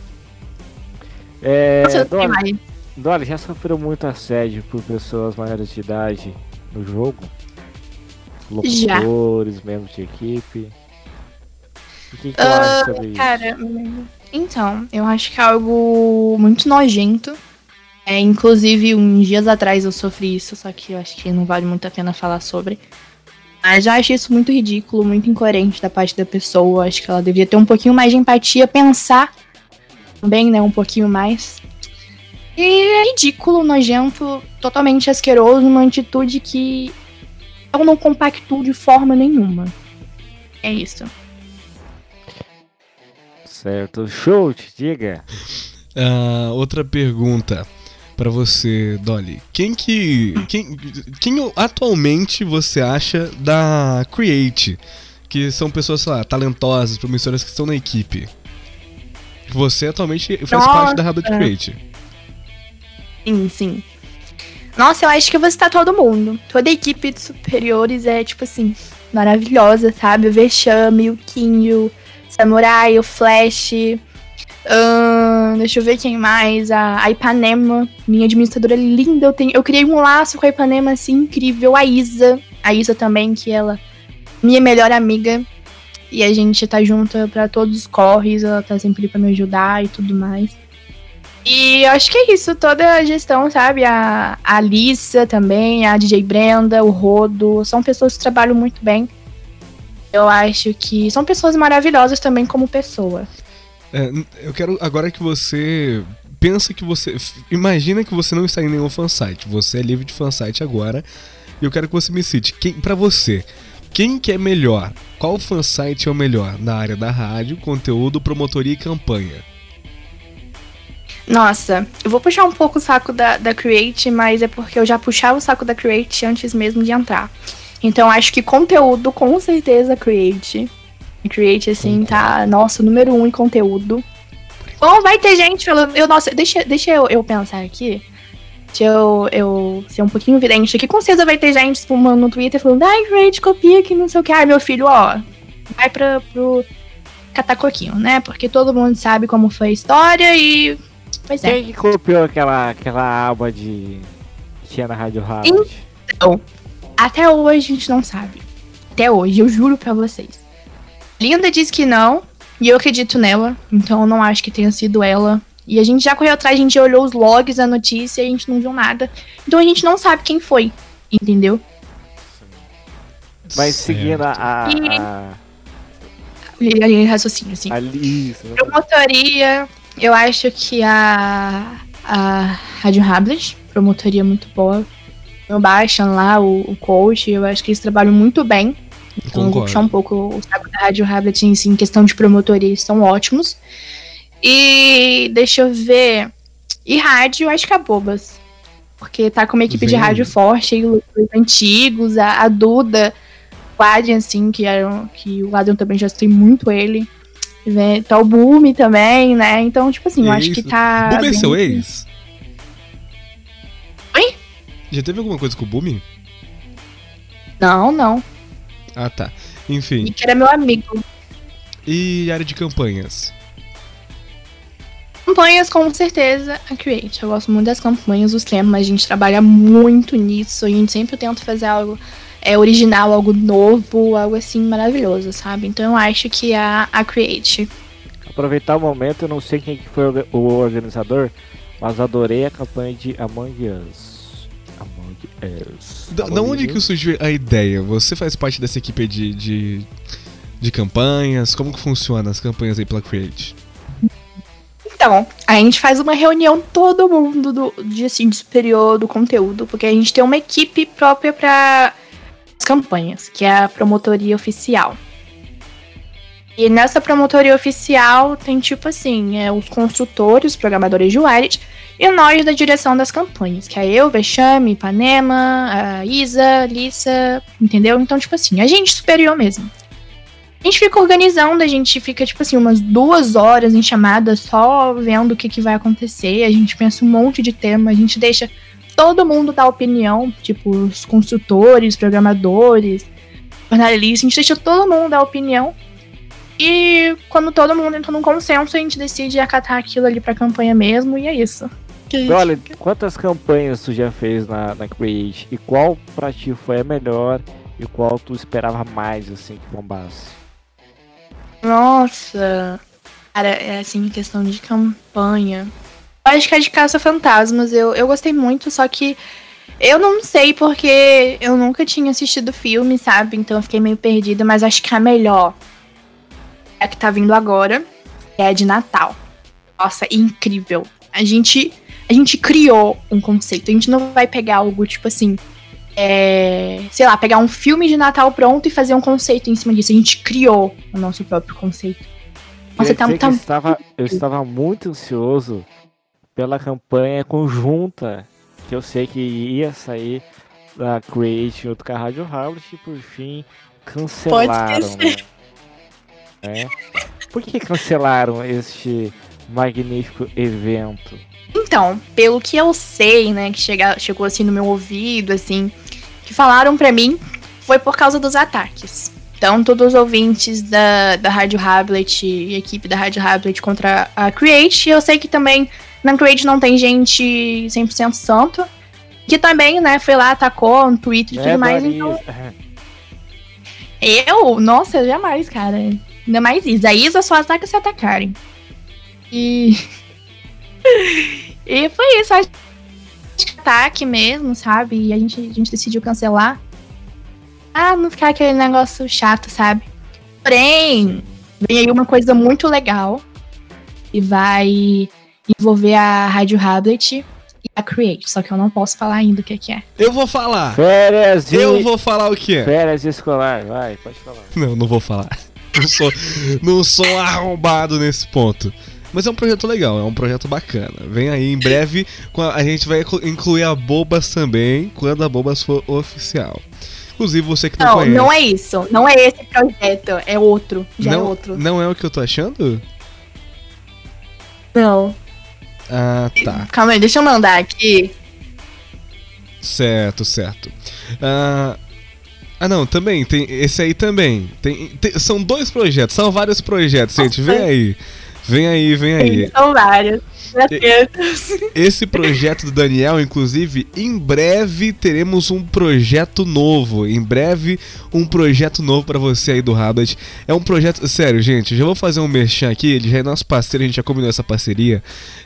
É, Nossa, Dolly, já sofreu muito assédio por pessoas maiores de idade no jogo? Já. Locutores, membros de equipe. O que, que tu Ah, acha sobre isso? Cara, então, eu acho que é algo muito nojento. É, inclusive, uns dias atrás eu sofri isso, só que eu acho que não vale muito a pena falar sobre. Mas eu acho isso muito ridículo, muito incoerente da parte da pessoa. Acho que ela deveria ter um pouquinho mais de empatia, pensar também, né, um pouquinho mais. E é ridículo, nojento, totalmente asqueroso, uma atitude que eu não compactuo de forma nenhuma. É isso. Certo. Show, te diga. Ah, outra pergunta pra você, Dolly. Quem que. Quem, quem atualmente você acha da Create? Que são pessoas, sei lá, talentosas, promissoras que estão na equipe. Você atualmente faz Nossa. parte da Rabbit Create. Sim, sim. Nossa, eu acho que eu vou citar todo mundo. Toda a equipe de superiores é, tipo assim, maravilhosa, sabe? O Vexame, o Kinho, Samurai, o Flash. Deixa eu ver quem mais. A, a Ipanema, minha administradora linda. Eu, tenho, eu criei um laço com a Ipanema, assim, incrível. A Isa. A Isa também, que ela. Minha melhor amiga. E a gente tá junta pra todos os corres. Ela tá sempre ali pra me ajudar e tudo mais. E eu acho que é isso, toda a gestão, sabe? A, Alissa também, a DJ Brenda, o Rodo, são pessoas que trabalham muito bem. Eu acho que são pessoas maravilhosas também como pessoa. É, eu quero agora que você pensa que você imagina que você não está em nenhum fansite, você é livre de fansite agora. E eu quero que você me cite quem para você, quem que é melhor? Qual fansite é o melhor na área da rádio, conteúdo, promotoria e campanha? Nossa, eu vou puxar um pouco o saco da, da Create, mas é porque eu já puxava o saco da Create antes mesmo de entrar. Então acho que conteúdo, com certeza, Create. Create, assim, tá, nossa, número um em conteúdo. Bom, vai ter gente falando. Eu, nossa, deixa, deixa eu, eu pensar aqui. Deixa eu, eu ser um pouquinho vidente aqui. Com certeza vai ter gente espumando no Twitter falando, ai, Create, copia que não sei o que. Ai, meu filho, ó, vai pra, pro catacoquinho, né? Porque todo mundo sabe como foi a história e. Pois é. Quem que copiou aquela, aquela aba de. que tinha na Rádio Harvard? Então, Até hoje a gente não sabe. Até hoje, eu juro pra vocês. Linda diz que não, e eu acredito nela, então eu não acho que tenha sido ela. E a gente já correu atrás, a gente olhou os logs da notícia e a gente não viu nada. Então a gente não sabe quem foi, entendeu? Mas seguindo a. a, a... a linha de raciocínio, assim. a lista. Promotoria, eu acho que a, a Rádio Hablet, promotoria muito boa. O Baixan lá, o, o coach, eu acho que eles trabalham muito bem. Então vou puxar um pouco o saco da Rádio Hablet em, em questão de promotoria, eles são ótimos. E deixa eu ver. E rádio, acho que é Bobas. Porque tá com uma equipe de Vem. rádio forte, aí, os antigos, a, a Duda, o Adrian, assim, que, era, que o Adrian também já tem muito ele. Vem- Tá o Boom também, né? Então, tipo assim, eu acho que tá. Boom é seu ex? Oi? Já teve alguma coisa com o Boom? Não, não. Ah, tá. E Enfim. que era meu amigo. E área de campanhas? Campanhas, com certeza, a Create. Eu gosto muito das campanhas, os temas, a gente trabalha muito nisso. A gente sempre tenta fazer algo é, original, algo novo, algo assim maravilhoso, sabe? Então eu acho que a, a Create. Aproveitar o momento, eu não sei quem que foi o organizador, mas adorei a campanha de Among Us. Us. Da, da onde que surgiu a ideia? Você faz parte dessa equipe de, de, de campanhas? Como que funciona as campanhas aí pela Create? Então, a gente faz uma reunião, todo mundo do, de, assim, de superior do conteúdo, porque a gente tem uma equipe própria para as campanhas, que é a promotoria oficial. E nessa promotoria oficial tem tipo assim, é, os construtores, os programadores de Wired, e nós da direção das campanhas, que é eu, Vexame, Ipanema, a Isa, Lissa, entendeu? Então, tipo assim, a gente superior mesmo. A gente fica organizando, a gente fica, tipo assim, umas duas horas em chamada só vendo o que, que vai acontecer. A gente pensa um monte de tema, a gente deixa todo mundo dar opinião, tipo, os construtores, programadores, jornalistas, a gente deixa todo mundo dar opinião. E quando todo mundo entra num consenso, a gente decide acatar aquilo ali pra campanha mesmo, e é isso. Olha, quantas campanhas tu já fez na, na Create? E qual pra ti foi a melhor? E qual tu esperava mais, assim, que bombasse? Nossa. Cara, é assim, questão de campanha. Eu acho que a de Caça Fantasmas eu, eu gostei muito, só que eu não sei porque eu nunca tinha assistido o filme, sabe? Então eu fiquei meio perdida, mas acho que a melhor é a que tá vindo agora, que é a de Natal. Nossa, incrível. A gente, a gente criou um conceito. A gente não vai pegar algo tipo assim. É, sei lá, pegar um filme de Natal pronto e fazer um conceito em cima disso. A gente criou o nosso próprio conceito. Nossa, tá, tá eu, estava, eu estava muito ansioso pela campanha conjunta que eu sei que ia sair da Create junto com a Rádio Harvard e por fim cancelaram. esquecer. Né? Por que cancelaram este magnífico evento? Então, pelo que eu sei, né, que chega, chegou assim no meu ouvido, assim, que falaram pra mim, foi por causa dos ataques. Então, todos os ouvintes da, da Rádio Hablet e equipe da Rádio Hablet contra a Create, eu sei que também na Create não tem gente 100% santo, que também, né, foi lá, atacou no Twitter e Né, tudo mais, então... [laughs] Eu? Nossa, jamais, cara. Ainda mais Isa. A Isa só ataca se atacarem. E. e foi isso. Acho que ataque mesmo, sabe? E a gente, a gente decidiu cancelar. Ah, não ficar aquele negócio chato, sabe? Porém, vem aí uma coisa muito legal. E vai envolver a Rádio Hablet e a Create. Só que eu não posso falar ainda o que, que é. Eu vou falar! Férias. Eu vou falar o que é. Férias escolar, vai, pode falar. Não, não vou falar. [laughs] Não sou, não sou arrombado nesse ponto. Mas é um projeto legal, é um projeto bacana. Vem aí em breve, a, a gente vai inclu- incluir a Bobas também, quando a Bobas for oficial. Inclusive, você que não, Não, conhece. não é isso. Não é esse projeto. É outro. Já não, é outro. não é o que eu tô achando? Não. Ah, tá. Calma aí, deixa eu mandar aqui. Certo, certo. Ah, ah, não, também, tem esse aí também. Tem, tem- são dois projetos, são vários projetos, gente. Nossa. aí. Vem aí, vem aí. São vários. Esse projeto do Daniel, inclusive, em breve teremos um projeto novo. Em breve, um projeto novo para você aí do Rabbit. É um projeto. Sério, gente, eu já vou fazer um merchan aqui. Ele já é nosso parceiro, a gente já combinou essa parceria.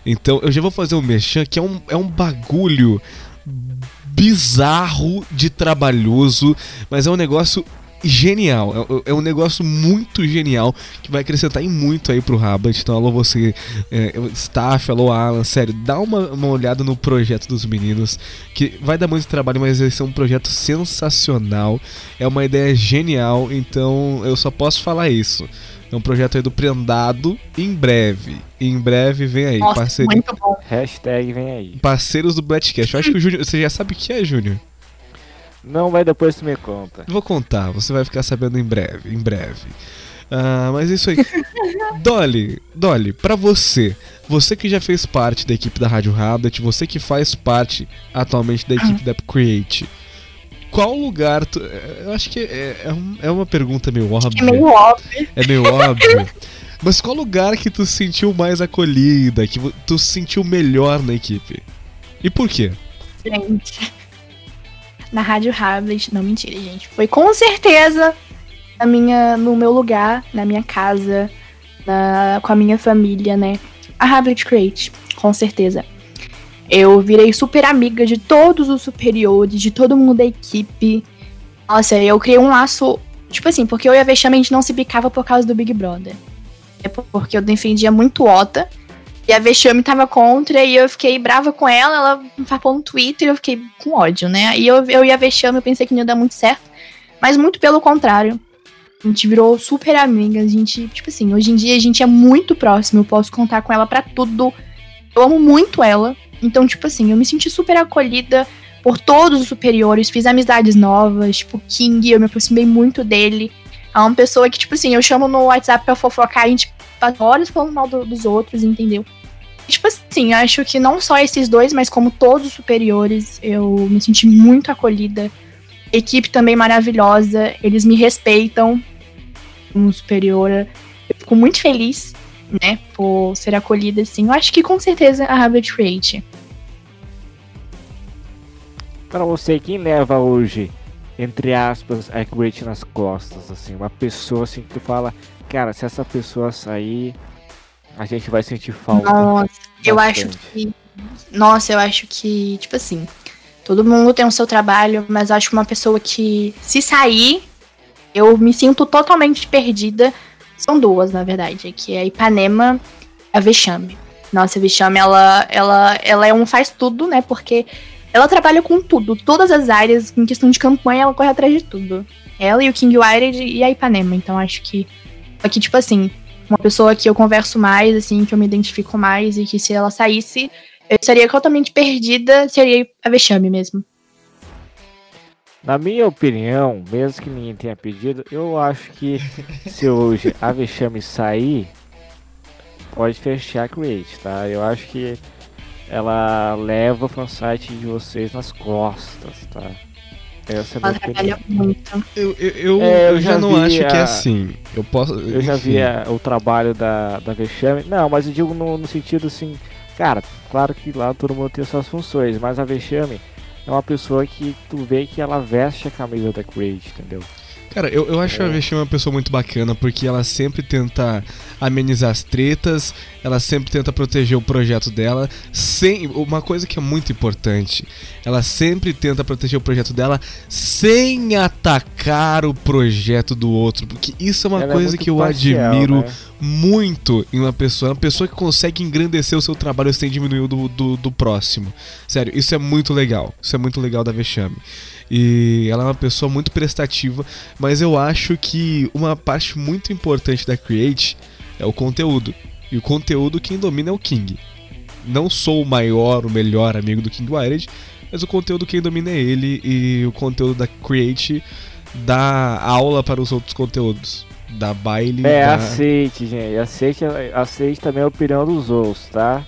Então, eu já vou fazer um merchan que é um, é um bagulho bizarro de trabalhoso, mas é um negócio genial. É, é, um negócio muito genial que vai acrescentar em muito aí pro Rabbit. Então, alô você, é, staff, alô Alan, sério, dá uma, uma olhada no projeto dos meninos, que vai dar muito trabalho, mas esse é um projeto sensacional. É uma ideia genial, então eu só posso falar isso. É um projeto aí do Prendado, em breve. Em breve vem aí. Nossa, parceria... muito bom. Hashtag vem aí. Parceiros do Blackcast. Eu acho que o Júnior. Você já sabe o que é, Júnior? Não, mas depois tu me conta. Vou contar, você vai ficar sabendo em breve, em breve. Uh, mas é isso aí. [laughs] Dolly, Dolly, pra você, você que já fez parte da equipe da Rádio Rabbit, você que faz parte atualmente da equipe da Create, qual lugar tu, Eu acho que é, é, é uma pergunta meio óbvia. É meio óbvio. É meio óbvio. Mas qual lugar que tu sentiu mais acolhida, que tu sentiu melhor na equipe? E por quê? Gente, na Rádio Harvard. Não, mentira, gente. Foi com certeza na minha, no meu lugar, na minha casa, na, com a minha família, né? A Harvard Create, com certeza. Eu virei super amiga de todos os superiores, de todo mundo da equipe. Nossa, eu criei um laço. Tipo assim, porque eu e a Vexame a gente não se bicava por causa do Big Brother. É porque eu defendia muito Ota. E a Vexame tava contra e eu fiquei brava com ela, ela me falou no Twitter e eu fiquei com ódio, né? E eu, eu e a Vexame eu pensei que não ia dar muito certo, mas muito pelo contrário. A gente virou super amigas, a gente, tipo assim, hoje em dia a gente é muito próximo, eu posso contar com ela para tudo. Eu amo muito ela. Então, tipo assim, eu me senti super acolhida por todos os superiores, fiz amizades novas, tipo, King, eu me aproximei muito dele. É uma pessoa que, tipo assim, eu chamo no WhatsApp pra fofocar, a gente passa horas falando mal do, dos outros, entendeu? Tipo assim, acho que não só esses dois, mas como todos os superiores, eu me senti muito acolhida. Equipe também maravilhosa, eles me respeitam como superiora. Eu fico muito feliz, né, por ser acolhida, assim. Eu acho que com certeza a Harvard Create. Para você, quem leva hoje, entre aspas, a Create nas costas, assim, uma pessoa assim que tu fala, cara, se essa pessoa sair, a gente vai sentir falta. Nossa, eu acho que. Nossa, eu acho que, tipo assim, todo mundo tem o seu trabalho, mas acho que uma pessoa que, se sair, eu me sinto totalmente perdida. São duas, na verdade, que é a Ipanema e a Vexame. Nossa, a Vexame, ela, ela, ela é um faz tudo, né? Porque ela trabalha com tudo, todas as áreas, em questão de campanha, ela corre atrás de tudo. Ela e o King Wired e a Ipanema. Então acho que. Aqui, tipo assim, uma pessoa que eu converso mais, assim, que eu me identifico mais e que se ela saísse, eu estaria totalmente perdida, seria a vexame mesmo. Na minha opinião, mesmo que ninguém tenha pedido, eu acho que [laughs] se hoje a vexame sair, pode fechar a Create, tá? Eu acho que ela leva o fansite de vocês nas costas, tá? Essa é ela trabalha muito. Eu, eu, eu, é, eu já, já, não acho a... que é assim. Eu posso. Eu já vi a, o trabalho da, da Vexame. Não, mas eu digo no, no sentido assim. Cara, claro que lá todo mundo tem suas funções, mas a Vexame é uma pessoa que tu vê que ela veste a camisa da Creed, entendeu? Cara, eu, eu acho é. a Vexame uma pessoa muito bacana porque ela sempre tenta amenizar as tretas, ela sempre tenta proteger o projeto dela. Sem, uma coisa que é muito importante, ela sempre tenta proteger o projeto dela sem atacar o projeto do outro. Porque isso é uma ela é coisa é que eu parcial, admiro né? muito em uma pessoa. Uma pessoa que consegue engrandecer o seu trabalho sem diminuir o do, do, do próximo. Sério, isso é muito legal. Isso é muito legal da Vexame. E ela é uma pessoa muito prestativa, mas eu acho que uma parte muito importante da Create é o conteúdo. E o conteúdo quem domina é o King. Não sou o maior, o melhor amigo do King Wired, mas o conteúdo quem domina é ele e o conteúdo da Create dá aula para os outros conteúdos. Da baile. É, da... aceite, gente. Aceite, aceite também a opinião dos outros, tá?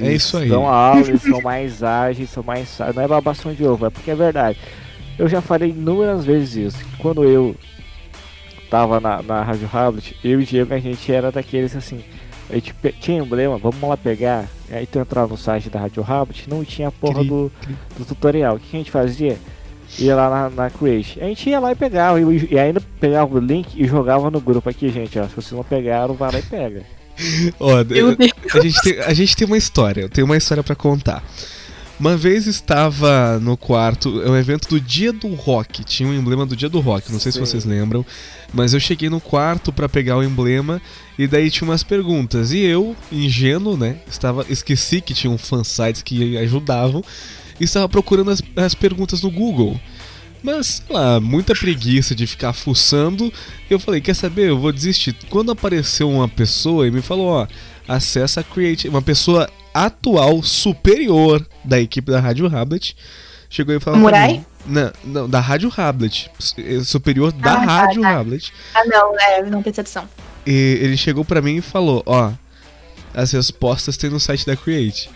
É isso aí. Aula, eles são mais ágeis, são mais. Não é babação de ovo, é porque é verdade. Eu já falei inúmeras vezes isso. Quando eu tava na, na Rádio Hamlet, eu e o Diego, a gente era daqueles assim. A gente pe- tinha emblema, vamos lá pegar. Aí tu entrava no site da Radio Rabbit, não tinha a porra do, do tutorial. O que a gente fazia? Ia lá na, na Create. A gente ia lá e pegava. E, e ainda pegava o link e jogava no grupo aqui, gente. Ó, se vocês não pegaram, vai lá e pega. Ó, a gente, tem, a gente tem uma história, eu tenho uma história pra contar. Uma vez estava no quarto, é um evento do Dia do Rock, tinha um emblema do Dia do Rock, não sei se Sim. vocês lembram, mas eu cheguei no quarto pra pegar o emblema e daí tinha umas perguntas. E eu, ingênuo, né, estava esqueci que tinham fansites que ajudavam e estava procurando as, as perguntas no Google. Mas, sei lá, muita preguiça de ficar fuçando. Eu falei, quer saber? Eu vou desistir. Quando apareceu uma pessoa e me falou, ó, acessa a Create, uma pessoa atual, superior da equipe da Rádio Rablet, chegou e falou. mim- Não, não, da Rádio Rablet. eh, Superior da Ah, tá, Rádio tá. Rablet. Ah, não, é, não percepção. E ele chegou pra mim e falou, ó, as respostas tem no site da Create.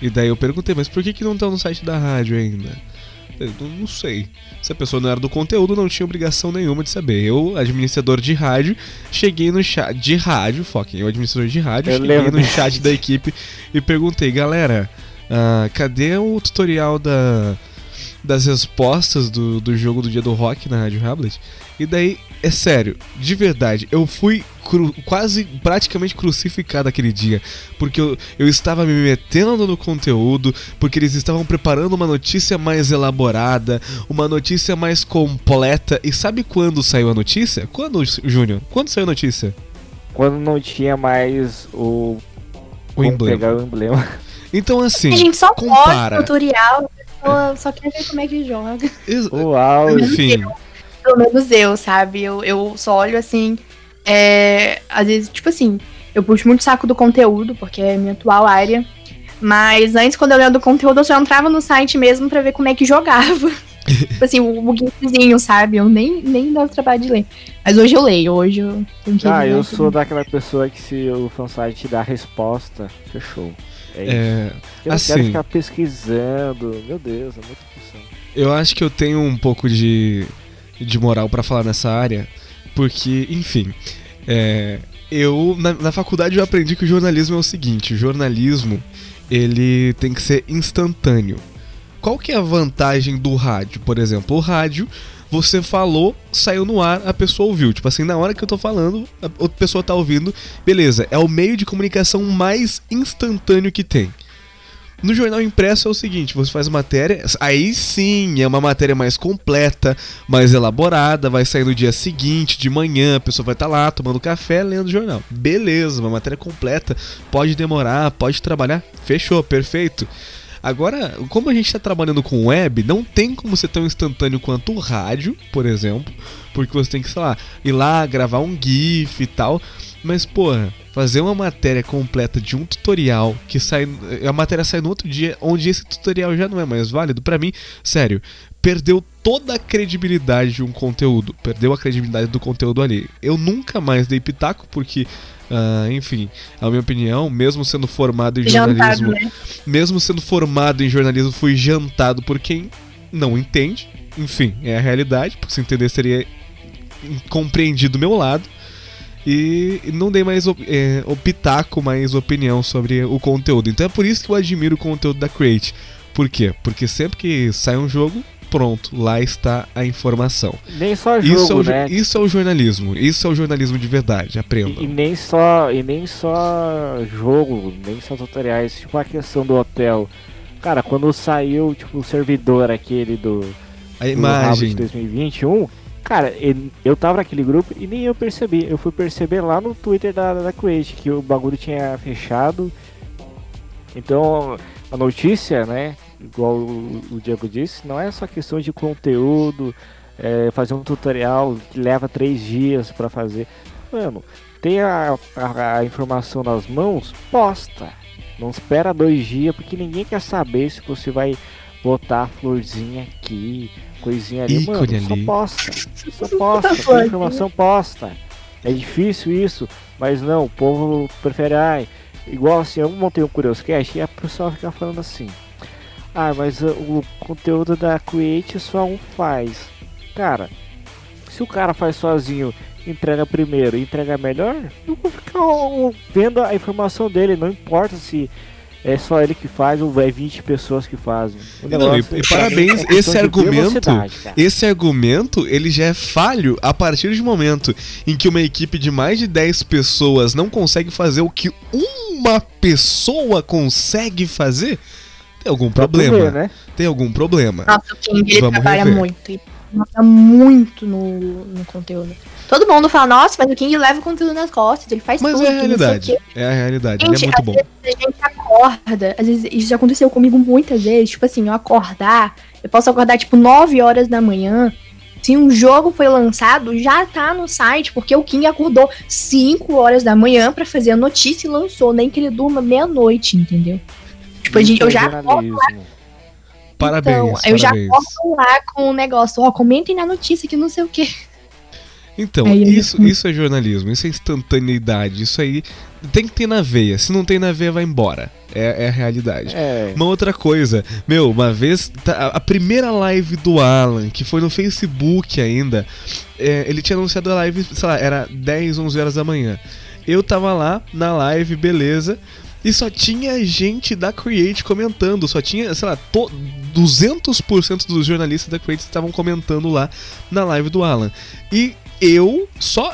E daí eu perguntei, mas por que, que não estão no site da rádio ainda? Não, não sei. Se a pessoa não era do conteúdo, não tinha obrigação nenhuma de saber. Eu, administrador de rádio, cheguei no chat de rádio, foquem, eu, administrador de rádio, Eu cheguei lembro no chat da equipe e perguntei, galera, ah, cadê o tutorial da, das respostas do, do jogo do dia do rock na Rádio Hamlet? E daí, é sério, de verdade, eu fui cru- quase praticamente crucificado aquele dia. Porque eu, eu estava me metendo no conteúdo, porque eles estavam preparando uma notícia mais elaborada, uma notícia mais completa. E sabe quando saiu a notícia? Quando, Júnior? Quando saiu a notícia? Quando não tinha mais o. O emblema. pegar o emblema. [laughs] Então, assim. a gente só compara. o tutorial, a pessoa só quer ver como é que joga. Uau! Enfim, Pelo menos eu, sabe? Eu, eu só olho assim. É, às vezes, tipo assim, eu puxo muito saco do conteúdo, porque é minha atual área. Mas antes, quando eu lembro do conteúdo, eu só entrava no site mesmo pra ver como é que jogava. [laughs] tipo assim, o, o GIFzinho, sabe? Eu nem, nem dava trabalho de ler. Mas hoje eu leio, hoje eu tenho que Ah, ler eu sou daquela pessoa que se o fansite dá a resposta, fechou. É isso. é, eu assim- quero ficar pesquisando. Meu Deus, é muita função. eu acho que eu tenho um pouco de, de moral pra falar nessa área, porque, enfim, é, eu na, na faculdade eu aprendi que o jornalismo é o seguinte: o jornalismo ele tem que ser instantâneo. Qual que é a vantagem do rádio, por exemplo? O rádio, você falou, saiu no ar, a pessoa ouviu. Tipo assim, na hora que eu tô falando, a outra pessoa tá ouvindo, beleza. É o meio de comunicação mais instantâneo que tem. No jornal impresso é o seguinte, você faz matéria, aí sim é uma matéria mais completa, mais elaborada, vai sair no dia seguinte, de manhã, a pessoa vai estar lá tomando café, lendo o jornal. Beleza, uma matéria completa, pode demorar, pode trabalhar, fechou, perfeito. Agora, como a gente está trabalhando com web, não tem como ser tão instantâneo quanto o rádio, por exemplo, porque você tem que, sei lá, ir lá, gravar um GIF e tal. Mas, porra, fazer uma matéria completa de um tutorial que sai. A matéria sai no outro dia, onde esse tutorial já não é mais válido, pra mim, sério, perdeu toda a credibilidade de um conteúdo. Perdeu a credibilidade do conteúdo ali. Eu nunca mais dei pitaco, porque. ah, enfim, a minha opinião, mesmo sendo formado em Jantado, jornalismo, né? mesmo sendo formado em jornalismo, fui jantado por quem não entende. Enfim, é a realidade, porque se entender seria compreendido do meu lado. E não dei mais é, o pitaco, mais opinião sobre o conteúdo. Então é por isso que eu admiro o conteúdo da Create. Por quê? Porque sempre que sai um jogo, pronto, lá está a informação. Nem só isso, é jogo, o, né? isso é o jornalismo. Isso é o jornalismo de verdade. Aprendam. E, e nem só, e nem só jogo, nem só tutoriais, tipo a questão do hotel. Cara, quando saiu tipo o servidor aquele do, A do imagem. Rabbit 2021, cara, eu tava naquele grupo e nem eu percebi. Eu fui perceber lá no Twitter da, da Create que o bagulho tinha fechado. Então, a notícia, né, igual o, o Diego disse, não é só questão de conteúdo, é, fazer um tutorial que leva três dias pra fazer. Mano, tem a, a- a informação nas mãos, posta. Não espera dois dias, porque ninguém quer saber se você vai botar a florzinha aqui, coisinha ali. Ícone Mano, só ali. posta. Só [laughs] posta, tem florzinha. informação, posta. É difícil isso, mas não, o povo prefere, ai, igual assim, eu montei um Curioscast e a pessoa fica falando assim, ah, mas uh, o conteúdo da Create só um faz. Cara, se o cara faz sozinho entrega primeiro e entrega melhor, eu vou ficar vendo a informação dele, não importa se é só ele que faz ou é 20 pessoas que fazem. Não, e, e é parabéns, questão esse argumento, esse argumento, ele já é falho a partir do momento em que uma equipe de mais de 10 pessoas não consegue fazer o que uma pessoa consegue fazer. Tem algum Pra problema? ver, né? Tem algum problema? Nossa, o King, ele Vamos trabalha rever. muito. Trabalha muito no, no conteúdo. Todo mundo fala, nossa, mas o King leva o conteúdo nas costas, ele faz Mas tudo. é a que não sei o realidade. É a realidade. Gente, ele é muito às bom. vezes a gente acorda, às vezes isso já aconteceu comigo muitas vezes, tipo assim, eu acordar, eu posso acordar tipo 9 horas da manhã, se um jogo foi lançado, já tá no site, porque o King acordou 5 horas da manhã pra fazer a notícia e lançou, nem que ele durma meia-noite, entendeu? Tipo, a gente, eu é já acordo jornalismo. Parabéns, então, eu já parabéns. acordo lá com o negócio, ó, comentem na notícia que não sei o quê. Então, Aí eu- isso, isso é jornalismo, isso é instantaneidade, isso aí tem que ter na veia. Se não tem na veia, vai embora. É, é a realidade. É, Uma outra coisa, meu, uma vez, tá, a- a primeira live do Alan, que foi no Facebook ainda, é, ele tinha anunciado a live, sei lá, era 10, 11 horas da manhã. Eu tava lá na live, beleza, e só tinha gente da Create comentando, só tinha, sei lá, to, 200% dos jornalistas da Create estavam comentando lá na live do Alan. E eu, só,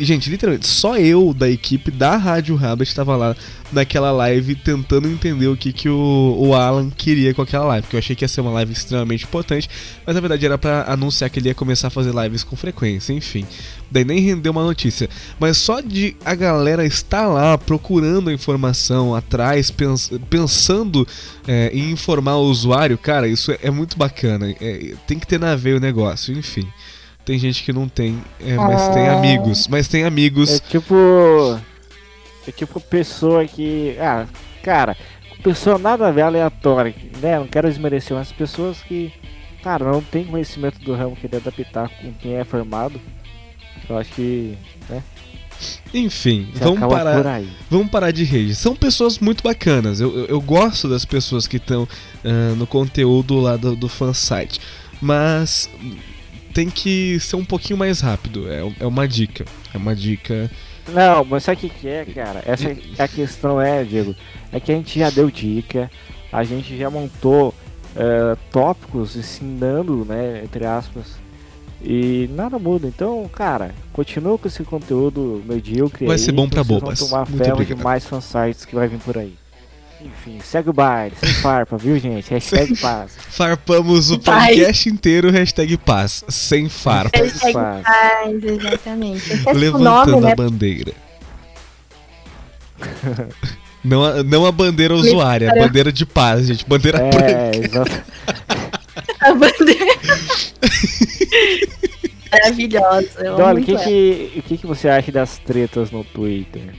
gente, literalmente, só eu da equipe da Rádio Rabbit estava lá naquela live tentando entender o que, que o, o Alan queria com aquela live, porque eu achei que ia ser uma live extremamente importante, mas na verdade era pra anunciar que ele ia começar a fazer lives com frequência, enfim. Daí nem rendeu uma notícia, mas só de a galera estar lá procurando a informação atrás, pens- pensando é, em informar o usuário, cara, isso é, é muito bacana. É, tem que ter na veia o negócio, enfim. Tem gente que não tem, é, mas tem Ah. amigos, mas tem amigos. é tipo. É tipo pessoa que. Ah, cara, pessoa nada a ver aleatória, né? Não quero desmerecer, mas pessoas que, cara, não tem conhecimento do ramo querer adaptar com quem é formado. Eu acho que Enfim, você vamos parar. Vamos parar de rage. São pessoas muito bacanas. Eu, eu, eu gosto das pessoas que estão no conteúdo lá do, do fansite. Mas tem que ser um pouquinho mais rápido. É, é uma dica. É uma dica. Não, mas sabe o que, que é, cara? Essa a questão é, Diego, é que a gente já deu dica, a gente já montou eh, tópicos ensinando, né, entre aspas, e nada muda. Então, cara, continua com esse conteúdo medíocre Vai aí, ser bom que pra bobas. Tomar Muito de obrigado. mais fansites que vai vir por aí. Enfim, segue o baile, sem farpa, viu, gente? Hashtag paz. Farpamos o podcast inteiro, hashtag paz. Sem farpa. Hashtag paz. Mas, exatamente. É Levantando nome, né? a bandeira. Não a, não a bandeira usuária, a bandeira de paz, gente. Bandeira branca. É, exato. [laughs] A bandeira. Maravilhosa. Dolly, o que, que, o que, que você acha das tretas no Twitter?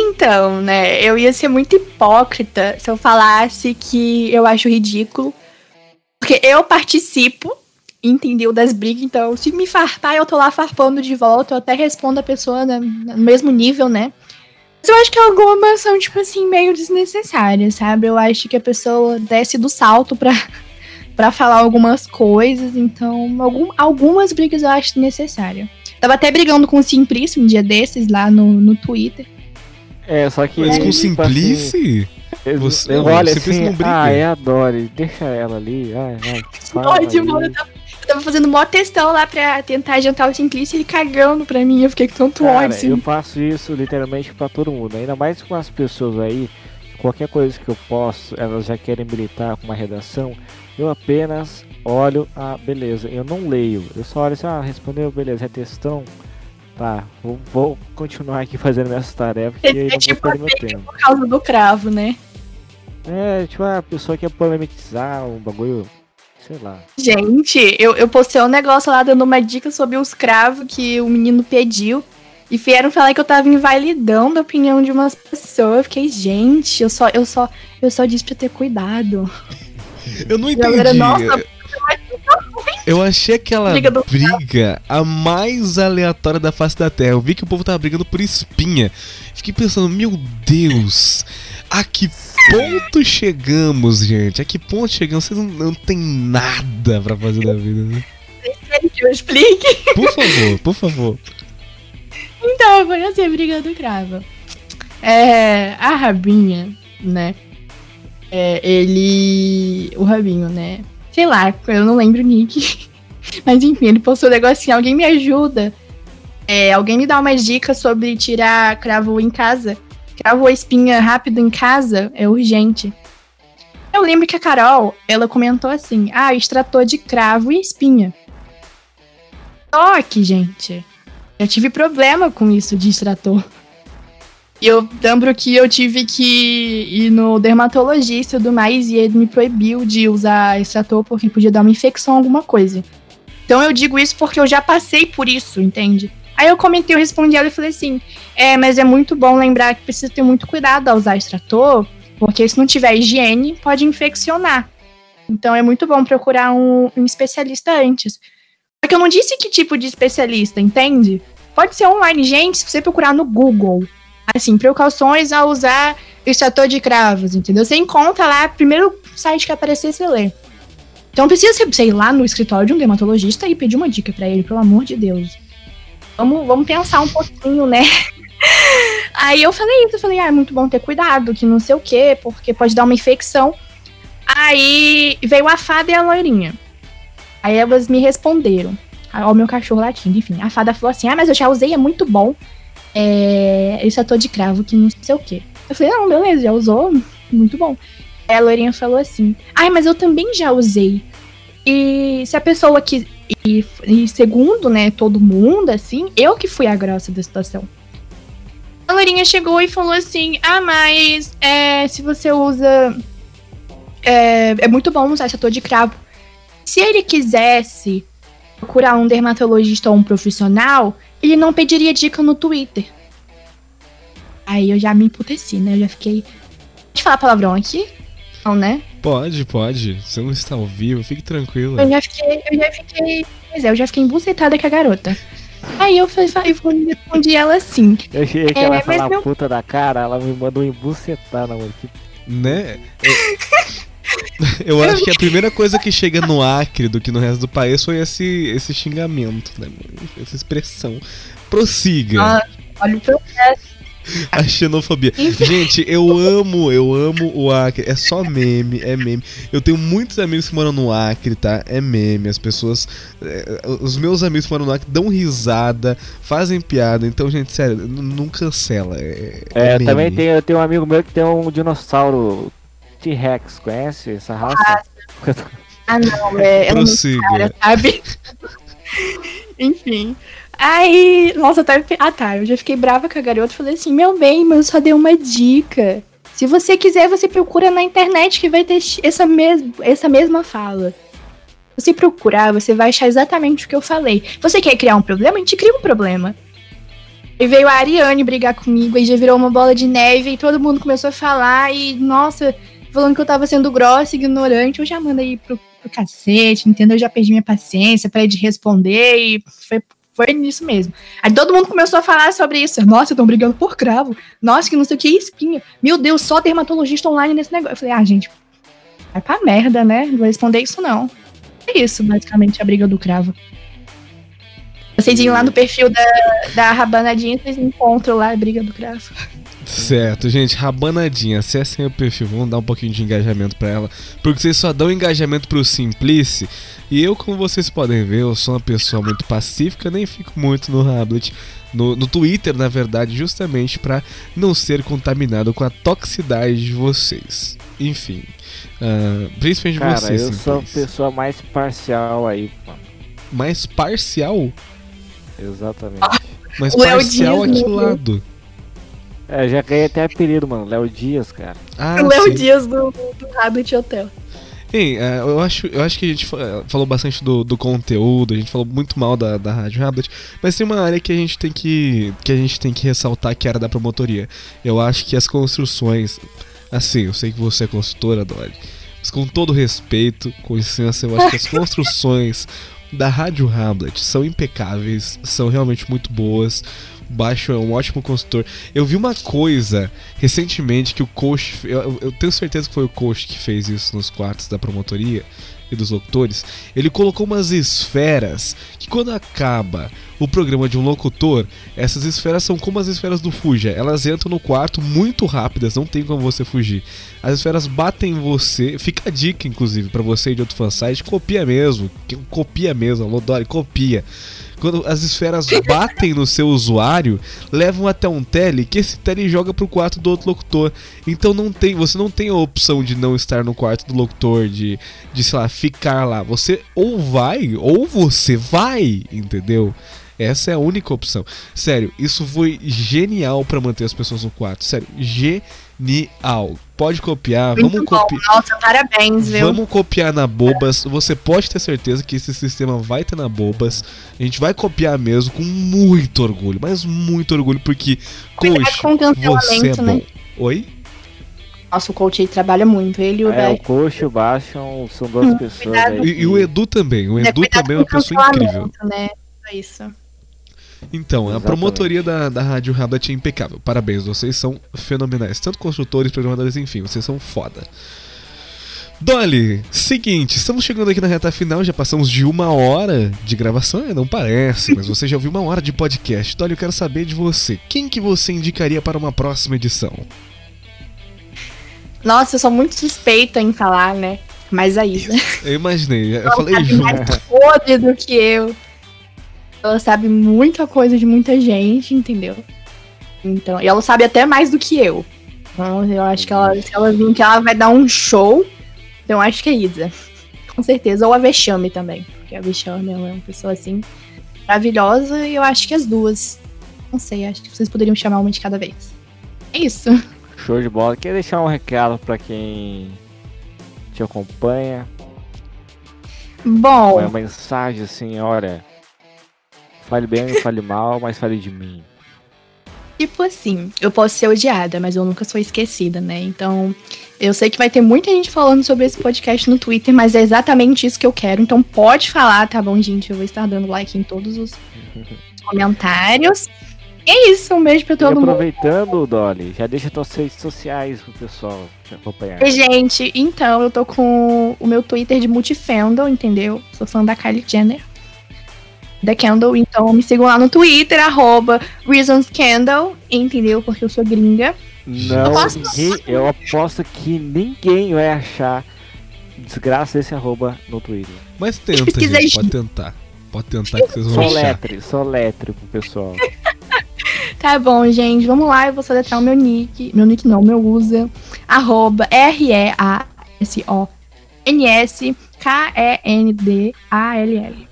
Então, né, eu ia ser muito hipócrita se eu falasse que eu acho ridículo. Porque eu participo, entendeu, das brigas, então se me farpar, eu tô lá farpando de volta, eu até respondo a pessoa né, no mesmo nível, né? Mas eu acho que algumas são, tipo assim, meio desnecessárias, sabe? Eu acho que a pessoa desce do salto pra, [laughs] pra falar algumas coisas, então algum, algumas brigas eu acho necessária. Tava até brigando com o Simplício um dia desses lá no, no Twitter. É, só que. Mas com tipo assim, Simplice? Eu, Você- eu olho Simplice assim, não briga. ah, é a Dory, deixa ela ali, [laughs] ai, aí. mano. Eu tava, eu tava fazendo mó testão lá pra tentar adiantar o Simplice e ele cagando pra mim. Eu fiquei com tanto Cara, ódio. Assim. eu faço isso literalmente pra todo mundo, ainda mais com as pessoas aí, qualquer coisa que eu posso, elas já querem militar com uma redação, eu apenas olho, ah, beleza, eu não leio, eu só olho assim, ah, respondeu, beleza, é textão, tá, vou, vou continuar aqui fazendo minhas tarefas, É- e é tipo meu tempo. Por causa do cravo, né? É, tipo, a pessoa quer polemizar um bagulho, sei lá. Gente, eu, eu postei um negócio lá dando uma dica sobre os cravos que o menino pediu. E vieram falar que eu tava invalidando a opinião de umas pessoas. Eu fiquei, gente, eu só, eu só, eu só disse pra ter cuidado. Eu não Galera, entendi. nossa, Eu achei aquela Briga do- briga a mais aleatória da face da Terra. Eu vi que o povo tava brigando por espinha. Fiquei pensando, meu Deus, a que ponto chegamos, gente? A que ponto chegamos? Vocês não, não tem nada pra fazer da vida, né? que eu explique? Por favor, por favor. Então, foi assim a briga do cravo. É, a Rabinha, né? É, ele. O Rabinho, né? Sei lá, eu não lembro o nick. [laughs] Mas enfim, ele postou um negocinho. Alguém me ajuda. É, alguém me dá umas dicas sobre tirar cravo em casa. Cravo a espinha rápido em casa é urgente. Eu lembro que a Carol, ela comentou assim: ah, extrator de cravo e espinha. Só que, gente, eu tive problema com isso de extrator. E eu lembro que eu tive que ir no dermatologista e tudo mais, e ele me proibiu de usar extrator porque podia dar uma infecção, alguma coisa. Então eu digo isso porque eu já passei por isso, entende? Aí eu comentei, eu respondi ela e falei assim: é, mas é muito bom lembrar que precisa ter muito cuidado ao usar extrator, porque se não tiver higiene, pode infeccionar. Então é muito bom procurar um, um especialista antes. Só que eu não disse que tipo de especialista, entende? Pode ser online, gente, se você procurar no Google assim, precauções ao usar extrator de cravos, entendeu? Você encontra lá, primeiro site que aparecer, você lê. Então precisa você ir lá no escritório de um dermatologista e pedir uma dica para ele, pelo amor de Deus. Vamos, vamos pensar um pouquinho, né? [laughs] Aí eu falei isso, eu falei, ah, é muito bom ter cuidado, que não sei o quê, porque pode dar uma infecção. Aí veio a fada e a loirinha. Aí elas me responderam. Ó, o meu cachorro latindo, enfim. A fada falou assim: Ah, mas eu já usei, é muito bom é, esse ator de cravo que não sei o quê. Eu falei, não, beleza, já usou, muito bom. Aí a Lorinha falou assim, ai, mas eu também já usei. E se a pessoa que. E, e, segundo, né, todo mundo, assim, eu que fui a grossa da situação. A Lorinha chegou e falou assim: Ah, mas é, se você usa. É, é muito bom usar esse ator de cravo. Se ele quisesse procurar um dermatologista ou um profissional, ele não pediria dica no Twitter. Aí eu já me emputeci, né? Eu já fiquei. Pode falar palavrão aqui? Não, né? Pode, pode. Você não está ao vivo, fique tranquila. Eu já fiquei. Eu já fiquei. Pois é, eu já fiquei embucetada com a garota. Aí eu falei, eu respondi ela assim. Eu achei que é, ela ia falar meu... puta da cara, ela me mandou embucetada, mano. Né? Eu acho que a primeira coisa que chega no Acre do que no resto do país foi esse, esse xingamento, né? Essa expressão. Prossiga. Ah, olha o processo. A xenofobia. Gente, eu amo, eu amo o Acre. É só meme, é meme. Eu tenho muitos amigos que moram no Acre, tá? É meme. As pessoas. É, os meus amigos que moram no Acre dão risada, fazem piada. Então, gente, sério, não cancela. É, é, é também tem, eu tenho um amigo meu que tem um dinossauro T-Rex, conhece essa raça? Ah, ah não, é. Prossiga. Cara, sabe? [laughs] Enfim. Aí, nossa, tá. Ah, tá. Eu já fiquei brava com a garota. Falei assim: Meu bem, mas eu só dei uma dica. Se você quiser, você procura na internet que vai ter essa, mes essa mesma fala. Você procurar, você vai achar exatamente o que eu falei. Você quer criar um problema? A gente cria um problema. E veio a Ariane brigar comigo, e já virou uma bola de neve, e todo mundo começou a falar, e nossa, falando que eu tava sendo grossa, ignorante, eu já mandei pro, pro cacete, entendeu? Eu já perdi minha paciência para de responder e foi, foi nisso mesmo. Aí todo mundo começou a falar sobre isso. Nossa, estão brigando por cravo. Nossa, que não sei o que, espinha. Meu Deus, só dermatologista online nesse negócio. Eu falei, ah, gente, vai pra merda, né? Não vou responder isso, não. É isso, basicamente, a briga do cravo. Vocês iam lá no perfil da, da Rabanadinha, vocês encontram lá a briga do cravo. Certo, gente, rabanadinha, acessem o perfil, vamos dar um pouquinho de engajamento para ela, porque vocês só dão engajamento pro Simplice, e eu, como vocês podem ver, eu sou uma pessoa muito pacífica, nem fico muito no Rablet, no, no Twitter, na verdade, justamente para não ser contaminado com a toxicidade de vocês. Enfim, uh, principalmente Cara, vocês. eu sou a pessoa mais parcial aí, mano. Mais parcial? Exatamente. Mas parcial a que lado? É, já ganhei até apelido, mano. Léo Dias, cara. Ah, o Léo Dias do, do Rabbit Hotel. Ei, é, eu acho, eu acho que a gente falou bastante do, do conteúdo, a gente falou muito mal da, da Rádio Rabbit, mas tem uma área que a gente tem que, que a gente tem que ressaltar que era da promotoria. Eu acho que as construções, assim, eu sei que você é consultora, Dolly, mas com todo respeito, com licença, eu acho que as [laughs] construções da Rádio Hamlet são impecáveis, são realmente muito boas. Baixo é um ótimo consultor. Eu vi uma coisa recentemente que o coach. Eu, eu, tenho certeza que foi o coach que fez isso nos quartos da promotoria. e dos locutores, ele colocou umas esferas que quando acaba o programa de um locutor, essas esferas são como as esferas do Fuja. Elas entram no quarto muito rápidas, não tem como você fugir. As esferas batem em você, fica a dica inclusive para você de outro fansite, copia mesmo, copia mesmo, Lodori, copia quando as esferas [laughs] batem no seu usuário, levam até um tele que esse tele joga pro quarto do outro locutor. Então não tem, você não tem a opção de não estar no quarto do locutor, de, de sei lá, ficar lá. Você ou vai, ou você vai, entendeu? Essa é a única opção. Sério, isso foi genial para manter as pessoas no quarto. Sério, genial. Pode copiar, Muito vamos copiar. Nossa, parabéns, viu? Vamos copiar na Bobas. Você pode ter certeza que esse sistema vai ter na Bobas. A gente vai copiar mesmo com muito orgulho, mas muito orgulho, porque, coach, você é cancelamento, bom. né? Oi? Nossa, o coach aí trabalha muito. Ele e o É, o. Coach e o Bastion são duas Hum, pessoas. E, e o Edu também. O É, Edu cuidado também é uma pessoa incrível. Né? É isso. Então, a Exatamente. promotoria da, da Rádio Rablet é impecável. Parabéns, vocês são fenomenais. Tanto construtores, programadores, enfim, vocês são foda. Dolly, seguinte, estamos chegando aqui na reta final, já passamos de uma hora de gravação, é, não parece, mas você já ouviu uma hora de podcast. Dolly, eu quero saber de você. Quem que você indicaria para uma próxima edição? Nossa, eu sou muito suspeita em falar, né? Mas a Isa. Eu imaginei, eu falei junto. mais podre do que eu. Ela sabe muita coisa de muita gente, entendeu? Então, e ela sabe até mais do que eu. Então, eu acho que ela, se ela vir que ela vai dar um show, então acho que é Isa. [laughs] Com certeza. Ou a Vexame também. Porque a Vexame ela é uma pessoa assim maravilhosa e eu acho que as duas. Não sei, acho que vocês poderiam chamar uma de cada vez. É isso. Show de bola. Quer deixar um recado pra quem te acompanha? Bom, Uma mensagem assim, olha. Fale bem, fale mal, mas fale de mim. Tipo assim, eu posso ser odiada, mas eu nunca sou esquecida, né? Então, eu sei que vai ter muita gente falando sobre esse podcast no Twitter, mas é exatamente isso que eu quero. Então, pode falar, tá bom, gente? Eu vou estar dando like em todos os [laughs] comentários. E é isso, um beijo pra E todo mundo. aproveitando, Dolly, já deixa tuas redes sociais pro pessoal te acompanhar. Gente, então, eu tô com o meu Twitter de multifandom, entendeu? Sou fã da Kylie Jenner. Da Kendall, então me sigam lá no Twitter, arroba ReasonsCandle, entendeu? Porque eu sou gringa. Não, posso- ninguém, eu aposto que ninguém vai achar desgraça esse arroba no Twitter. Mas tenta, [laughs] gente, pode tentar. Pode tentar que vocês vão Só achar. letre, só letre pro pessoal. [laughs] Tá bom, gente, vamos lá, eu vou soletrar o meu nick. Meu nick não, meu user. Arroba R-E-A-S-O-N-S-K-E-N-D-A-L-L.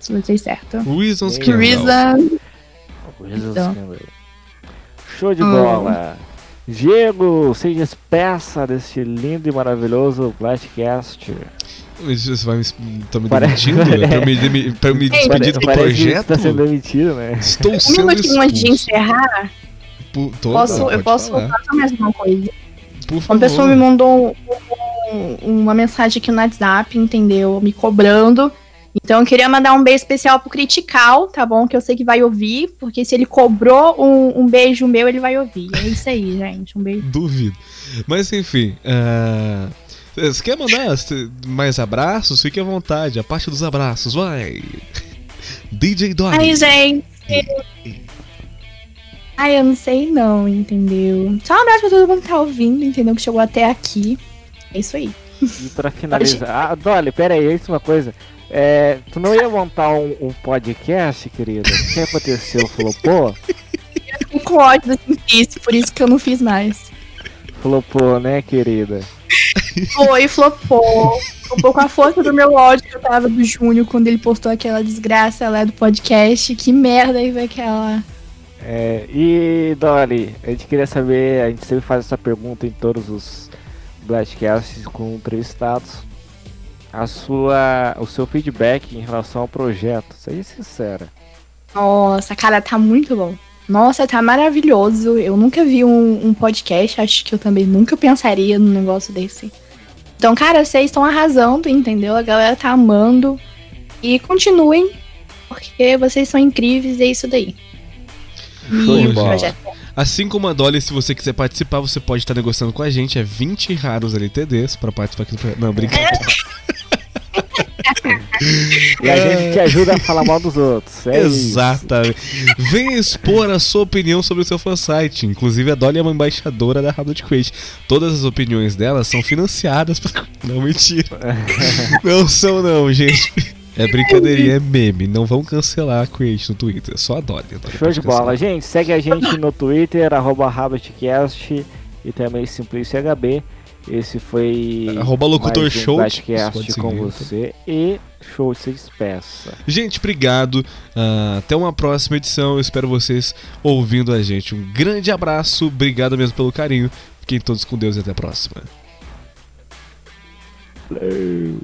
Soletrei certo. Reasons Candle. Reason. Coisas Então. que- Show de Hum. bola. Diego, se despeça deste lindo e maravilhoso Blastcast. Você vai me, tá me [laughs] Parece- demitindo? pra eu me, pra eu me despedir do parece projeto? Tá sendo demitido, né? Estou Um sendo minutinho antes de encerrar, Pu- tô- posso, não, eu posso falar. falar só mais uma coisa. Por Uma favor. pessoa me mandou um- um- uma mensagem aqui no WhatsApp, entendeu? Me cobrando. Então eu queria mandar um beijo especial pro Critical, tá bom? Que eu sei que vai ouvir, porque se ele cobrou um, um beijo meu, ele vai ouvir. É isso aí, [laughs] gente. Um beijo. Duvido. Mas enfim. ah, Você quer mandar mais abraços? Fique à vontade. A parte dos abraços, vai. [laughs] DJ Dog. Ai, gente. Ai, eu não sei não, entendeu? Só um abraço pra todo mundo que tá ouvindo, entendeu? Que chegou até aqui. É isso aí. E pra finalizar. Ah, Dolly, pera aí, isso é uma coisa. É, tu não ia montar um, um podcast, querida? O que aconteceu? Flopou? Fiquei com ódio do por isso que eu não fiz mais. Flopou, né, querida? Foi, flopou. Flopou com a força do meu ódio que eu tava do Júnior quando ele postou aquela desgraça lá do podcast. Que merda aí foi aquela. É, e Dolly, a gente queria saber, a gente sempre faz essa pergunta em todos os Blastcasts com entrevistados. A sua, o seu feedback em relação ao projeto, seja sincera. Nossa, cara, tá muito bom. Nossa, tá maravilhoso. Eu nunca vi um, um podcast, acho que eu também nunca pensaria num negócio desse. Então, cara, vocês estão arrasando, entendeu? A galera tá amando. E continuem, porque vocês são incríveis e é isso daí. Show E o bola. projeto. Assim como a Dolly, se você quiser participar, você pode estar negociando com a gente. É 20 raros LTDs pra participar aqui do projeto. Não, brincadeira. [laughs] E a gente te ajuda a falar mal dos outros. É Exatamente. Venha expor a sua opinião sobre o seu fansite. Inclusive, a Dolly é uma embaixadora da Habit Crate. Todas as opiniões dela são financiadas. Pra... [laughs] Não, mentira. [laughs] não são, não, gente. É brincadeirinha, é meme. Não vão cancelar a Create no Twitter. Só a Dolly. Show de bola. Gente, segue a gente no Twitter, arroba RabbitCast e também SimpliciHB. Esse foi Arroba locutor mais um show, Podcast pode seguir, com então. você e show se despeça. Gente, obrigado. Ah, até uma próxima edição. Eu espero vocês ouvindo a gente. Um grande abraço. Obrigado mesmo pelo carinho. Fiquem todos com Deus e até a próxima. Valeu.